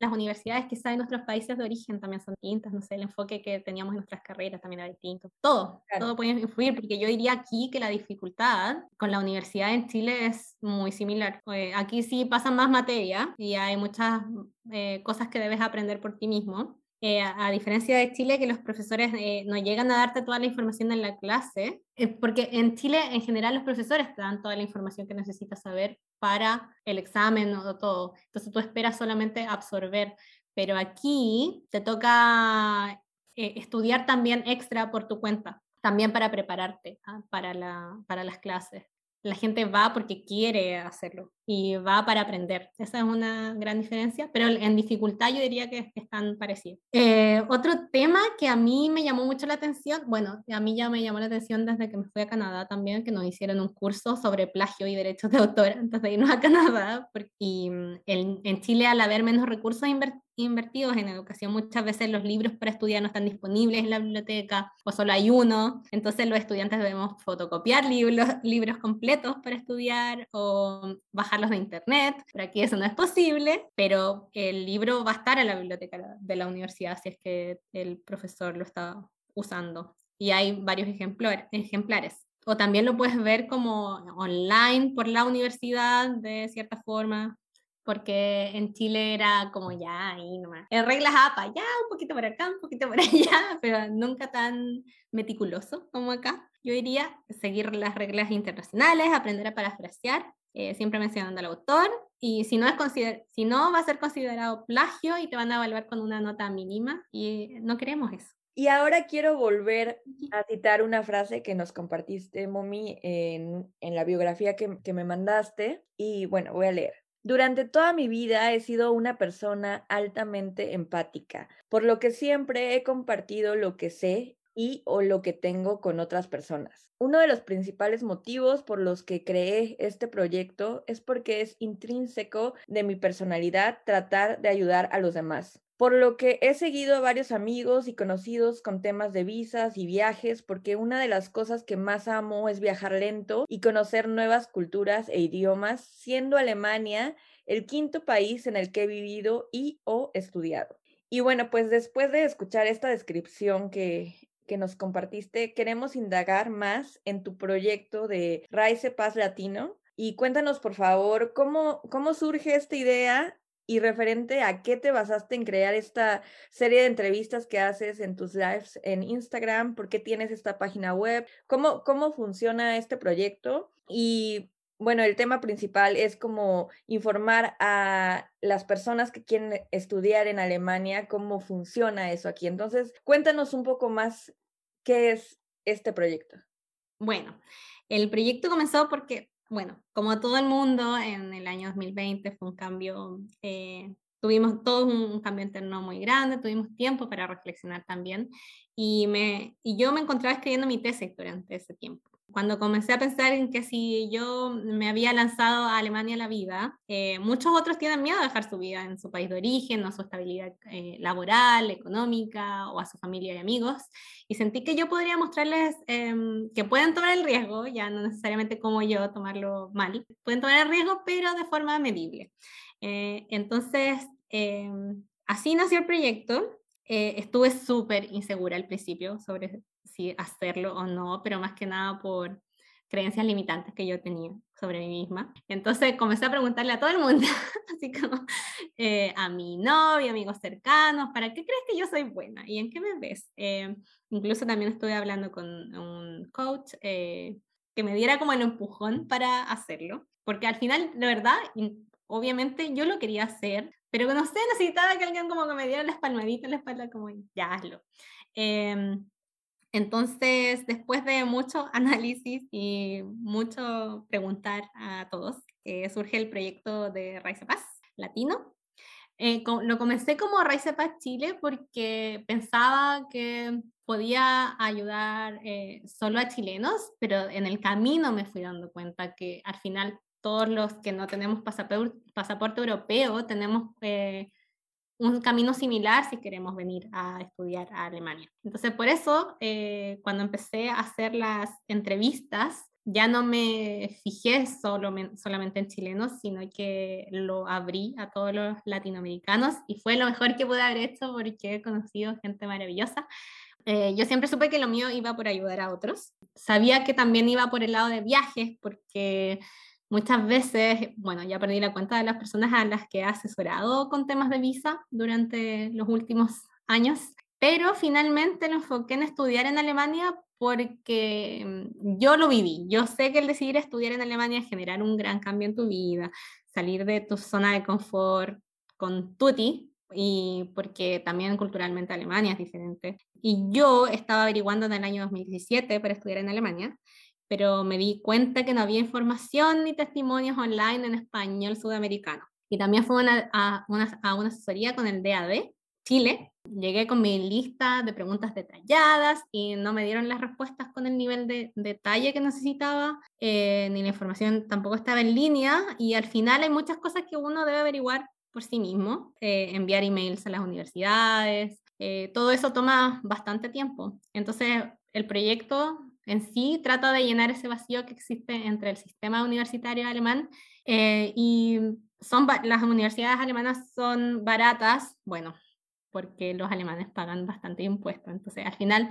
Speaker 8: las universidades que en nuestros países de origen también son distintas, no sé, el enfoque que teníamos en nuestras carreras también era distinto. Todo, todo puede influir, porque yo diría aquí que la dificultad con la universidad en Chile es muy similar. Eh, aquí sí pasan más materia y hay muchas eh, cosas que debes aprender por ti mismo. eh, a, diferencia de Chile, que los profesores no llegan a darte toda la información en la clase, porque en Chile en general los profesores te dan toda la información que necesitas saber para el examen o todo. Entonces tú esperas solamente absorber, pero aquí te toca estudiar también extra por tu cuenta, también para prepararte ah, para, la, para las clases. La gente va porque quiere hacerlo y va para aprender. Esa es una gran diferencia, pero en dificultad yo diría que están parecidos. Eh, otro tema que a mí me llamó mucho la atención, bueno, a mí ya me llamó la atención desde que me fui a Canadá también, que nos hicieron un curso sobre plagio y derechos de autor antes de irnos a Canadá, y mm, en, Chile al haber menos recursos invertidos en educación, muchas veces los libros para estudiar no están disponibles en la biblioteca o solo hay uno, entonces los estudiantes debemos fotocopiar libros, libros completos para estudiar o bajarlos de internet, por aquí eso no es posible, pero el libro va a estar en la biblioteca de la universidad si es que el profesor lo está usando y hay varios ejemplares. O también lo puedes ver como online por la universidad de cierta forma, porque en Chile era como ya ahí nomás. En reglas APA, ya un poquito por acá, un poquito por allá, pero nunca tan meticuloso como acá. Yo diría seguir las reglas internacionales, aprender a parafrasear, eh, siempre mencionando al autor, y si no, es si no va a ser considerado plagio y te van a evaluar con una nota mínima, y no queremos eso.
Speaker 1: Y ahora quiero volver a citar una frase que nos compartiste, Momi, en, en la biografía que, que me mandaste. Y bueno, voy a leer. Durante toda mi vida he sido una persona altamente empática, por lo que siempre he compartido lo que sé y o lo que tengo con otras personas. Uno de los principales motivos por los que creé este proyecto es porque es intrínseco de mi personalidad tratar de ayudar a los demás. Por lo que he seguido a varios amigos y conocidos con temas de visas y viajes, porque una de las cosas que más amo es viajar lento y conocer nuevas culturas e idiomas, siendo Alemania el quinto país en el que he vivido y o estudiado. Y bueno, pues después de escuchar esta descripción que que nos compartiste, queremos indagar más en tu proyecto de Raice Paz Latino. Y cuéntanos, por favor, cómo, cómo surge esta idea y referente a qué te basaste en crear esta serie de entrevistas que haces en tus lives en Instagram, por qué tienes esta página web, cómo, cómo funciona este proyecto y bueno, el tema principal es como informar a las personas que quieren estudiar en Alemania cómo funciona eso aquí. Entonces, cuéntanos un poco más qué es este proyecto.
Speaker 8: Bueno, el proyecto comenzó porque, bueno, como todo el mundo, en el año 2020 fue un cambio, eh, tuvimos todo un cambio interno muy grande, tuvimos tiempo para reflexionar también y, me, y yo me encontraba escribiendo mi tesis durante ese tiempo cuando comencé a pensar en que si yo me había lanzado a Alemania la vida, eh, muchos otros tienen miedo de dejar su vida en su país de origen, o su estabilidad eh, laboral, económica, o a su familia y amigos, y sentí que yo podría mostrarles em, que pueden tomar el riesgo, ya no necesariamente como yo tomarlo mal, pueden tomar el riesgo, pero de forma medible. Eh, entonces, em, así nació el proyecto. estuve súper insegura al principio sobre si hacerlo o no, pero más que nada por creencias limitantes que yo tenía sobre mí misma. Entonces comencé a preguntarle a todo el mundo, así como eh, a mi novio, amigos cercanos, ¿para qué crees que yo soy buena? ¿Y en qué me ves? Eh, incluso también estuve hablando con un coach eh, que me diera como el empujón para hacerlo, porque al final, de verdad, obviamente yo lo quería hacer, pero no sé, necesitaba que alguien como que me diera las palmaditas en la espalda, como ya hazlo. Em, entonces, después de mucho análisis y mucho preguntar a todos, eh, surge el proyecto de Raice Paz Latino. Eh, lo comencé como Raice Paz Chile porque pensaba que podía ayudar eh, solo a chilenos, pero en el camino me fui dando cuenta que al final todos los que no tenemos pasaporte, pasaporte europeo tenemos un camino similar si queremos venir a estudiar a Alemania. Entonces, por eso, eh, cuando empecé a hacer las entrevistas, ya no me fijé solo, solamente en chilenos, sino que lo abrí a todos los latinoamericanos y fue lo mejor que pude haber hecho porque he conocido gente maravillosa. Eh, yo siempre supe que lo mío iba por ayudar a otros. Sabía que también iba por el lado de viajes porque Muchas veces, bueno, ya perdí la cuenta de las personas a las que he asesorado con temas de visa durante los últimos años, pero finalmente lo enfoqué en estudiar en Alemania porque mm, yo lo viví. Yo sé que el decidir estudiar en Alemania es generar un gran cambio en tu vida, salir de tu zona de confort con tutti, y porque también culturalmente Alemania es diferente. Y yo estaba averiguando en el año 2017 para estudiar en Alemania, pero me di cuenta que no había información ni testimonios online en español sudamericano. Y también fue a, una, a una asesoría con el DAD Chile. Llegué con mi lista de preguntas detalladas y no me dieron las respuestas con el nivel de detalle que necesitaba, eh, ni la información tampoco estaba en línea y al final hay muchas cosas que uno debe averiguar por sí mismo, eh, enviar emails a las universidades, eh, todo eso toma bastante tiempo. Entonces, el proyecto en sí trata de llenar ese vacío que existe entre el sistema universitario alemán eh, y son las universidades alemanas son baratas, bueno, porque los alemanes pagan bastante impuestos, entonces al final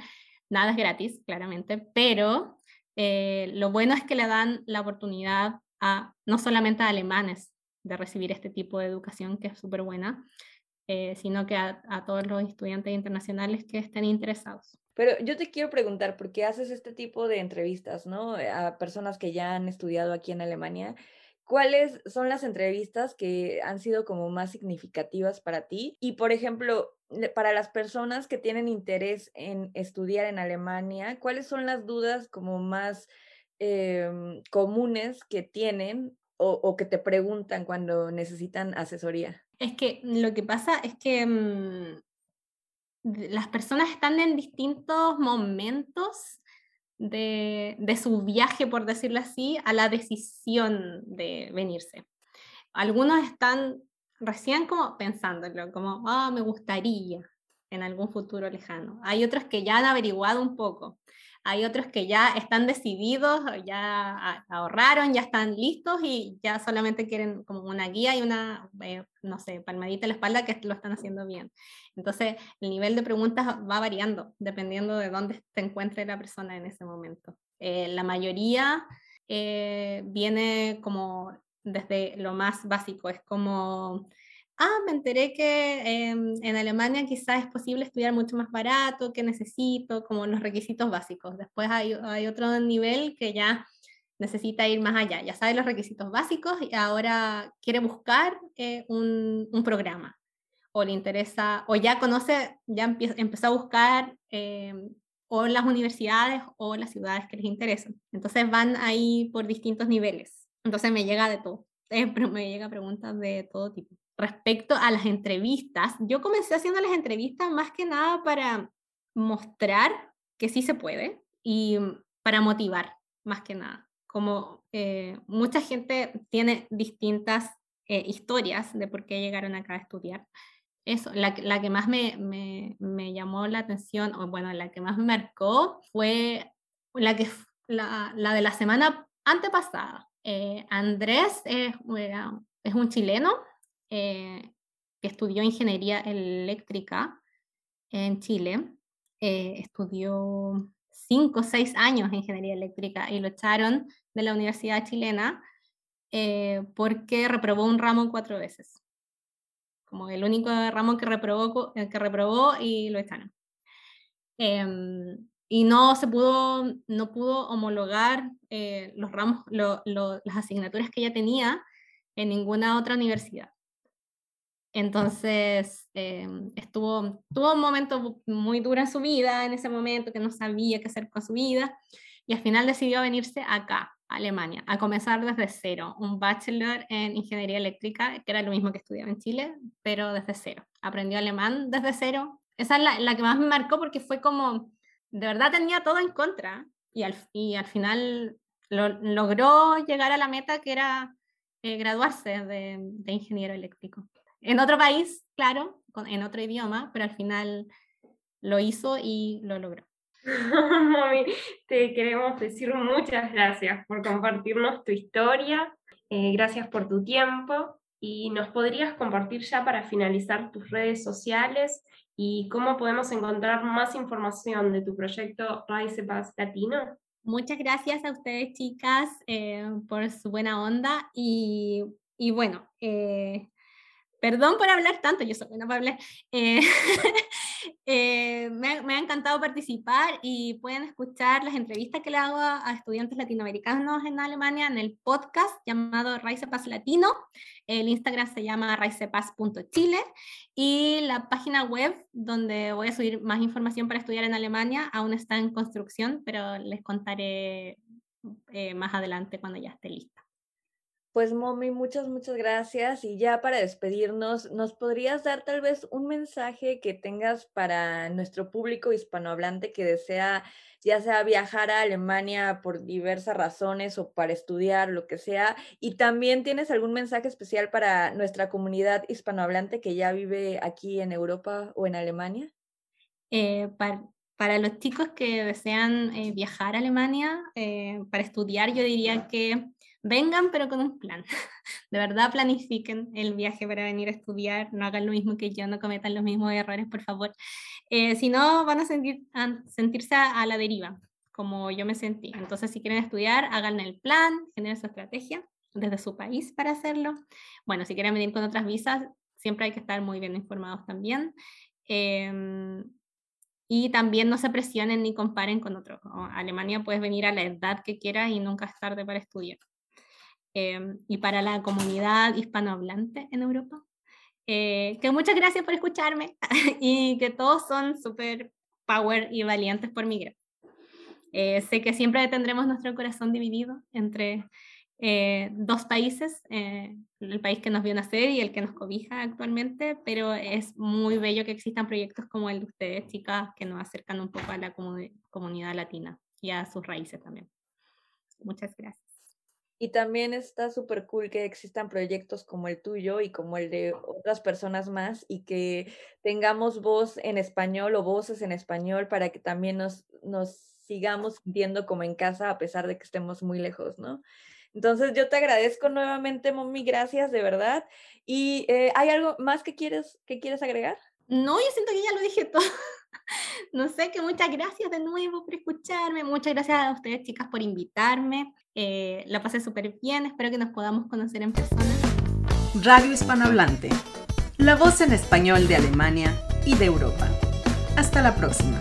Speaker 8: nada es gratis, claramente, pero lo bueno es que le dan la oportunidad a no solamente a alemanes, de recibir este tipo de educación que es súper buena, eh, sino que a, todos los estudiantes internacionales que estén interesados.
Speaker 1: Pero yo te quiero preguntar, ¿por qué haces este tipo de entrevistas, ¿no? A personas que ya han estudiado aquí en Alemania. ¿Cuáles son las entrevistas que han sido como más significativas para ti? Y, por ejemplo, para las personas que tienen interés en estudiar en Alemania, ¿cuáles son las dudas como más em, comunes que tienen o, que te preguntan cuando necesitan asesoría?
Speaker 8: Es que lo que pasa es que mm, las personas están en distintos momentos de, su viaje, por decirlo así, a la decisión de venirse. Algunos están recién como pensándolo, como, ah, me gustaría en algún futuro lejano. Hay otros que ya han averiguado un poco hay otros que ya están decididos, ya ahorraron, ya están listos y ya solamente quieren como una guía y una, eh, no sé, palmadita en la espalda que lo están haciendo bien. Entonces, el nivel de preguntas va variando dependiendo de dónde se encuentre la persona en ese momento. Eh, la mayoría eh, viene como desde lo más básico, es como ah, me enteré que em, en Alemania quizás es posible estudiar mucho más barato, que necesito, como los requisitos básicos. Después hay, hay otro nivel que ya necesita ir más allá, ya sabe los requisitos básicos y ahora quiere buscar eh, un, un, programa o le interesa, o ya conoce, ya empezó a buscar em, o las universidades o las ciudades que les interesan. Entonces van ahí por distintos niveles. Entonces me llega de todo, eh, me llega preguntas de todo tipo respecto a las entrevistas, yo comencé haciendo las entrevistas más que nada para mostrar que sí se puede y para motivar, más que nada. Como eh, mucha gente tiene distintas eh, historias de por qué llegaron acá a estudiar. Eso, la, la que más me, me, me, llamó la atención, o bueno, la que más me marcó fue la, que, la, la de la semana antepasada. Eh, Andrés es, es un chileno eh, que estudió ingeniería eléctrica en Chile. Eh, estudió cinco o seis años en ingeniería eléctrica y lo echaron de la Universidad Chilena eh, porque reprobó un ramo cuatro veces. Como el único ramo que reprobó, que reprobó y lo echaron. Em, y no se pudo, no pudo homologar los ramos, las asignaturas que ella tenía en ninguna otra universidad. Entonces, em, estuvo, tuvo un momento muy duro en su vida, en ese momento que no sabía qué hacer con su vida, y al final decidió venirse acá, a Alemania, a comenzar desde cero, un bachelor en ingeniería eléctrica, que era lo mismo que estudiaba en Chile, pero desde cero. Aprendió alemán desde cero. Esa es la, la que más me marcó porque fue como, de verdad tenía todo en contra, y al, y al final lo, logró llegar a la meta que era eh, graduarse de, de ingeniero eléctrico en otro país, claro, en otro idioma, pero al final lo hizo y lo logró.
Speaker 7: Mami, te queremos decir muchas gracias por compartirnos tu historia, eh, gracias por tu tiempo y nos podrías compartir ya para finalizar tus redes sociales y cómo podemos encontrar más información de tu proyecto Rise Paz Latino.
Speaker 8: Muchas gracias a ustedes chicas eh, por su buena onda y, y bueno, eh, Perdón por hablar tanto, yo soy buena para hablar. Eh, eh, me, ha, encantado participar y pueden escuchar las entrevistas que le hago a, estudiantes latinoamericanos en Alemania en el podcast llamado Raicepas Latino. El Instagram se llama raicepas.chile y la página web donde voy a subir más información para estudiar en Alemania aún está en construcción, pero les contaré eh, más adelante cuando ya esté lista.
Speaker 1: Pues Momi, muchas, muchas gracias. Y ya para despedirnos, ¿nos podrías dar tal vez un mensaje que tengas para nuestro público hispanohablante que desea, ya sea viajar a Alemania por diversas razones o para estudiar, lo que sea? Y también tienes algún mensaje especial para nuestra comunidad hispanohablante que ya vive aquí en Europa o en Alemania?
Speaker 8: Eh, para, para, los chicos que desean eh, viajar a Alemania eh, para estudiar, yo diría que vengan pero con un plan. De verdad planifiquen el viaje para venir a estudiar, no hagan lo mismo que yo, no cometan los mismos errores, por favor. Eh, si no, van a, sentir, a sentirse a la deriva, como yo me sentí. Entonces, si quieren estudiar, hagan el plan, generen su estrategia desde su país para hacerlo. Bueno, si quieren venir con otras visas, siempre hay que estar muy bien informados también. Eh, y también no se presionen ni comparen con otros. Alemania puedes venir a la edad que quieras y nunca es tarde para estudiar. Em, y para la comunidad hispanohablante en Europa. Eh, que muchas gracias por escucharme y que todos son súper power y valientes por migrar. Eh, sé que siempre tendremos nuestro corazón dividido entre eh, dos países, el país que nos vio nacer y el que nos cobija actualmente, pero es muy bello que existan proyectos como el de ustedes, chicas, que nos acercan un poco a la comunidad latina y a sus raíces también. Muchas gracias.
Speaker 1: Y también está súper cool que existan proyectos como el tuyo y como el de otras personas más y que tengamos voz en español o voces en español para que también nos, nos sigamos sintiendo como en casa a pesar de que estemos muy lejos, ¿no? Entonces yo te agradezco nuevamente, Mommy, gracias de verdad. ¿Y eh, hay algo más que quieres, que quieres agregar?
Speaker 8: No, yo siento que ya lo dije todo. no sé, que muchas gracias de nuevo por escucharme, muchas gracias a ustedes chicas por invitarme, eh, la pasé súper bien, espero que nos podamos conocer en persona.
Speaker 6: Radio Hispanohablante, la voz en español de Alemania y de Europa. Hasta la próxima.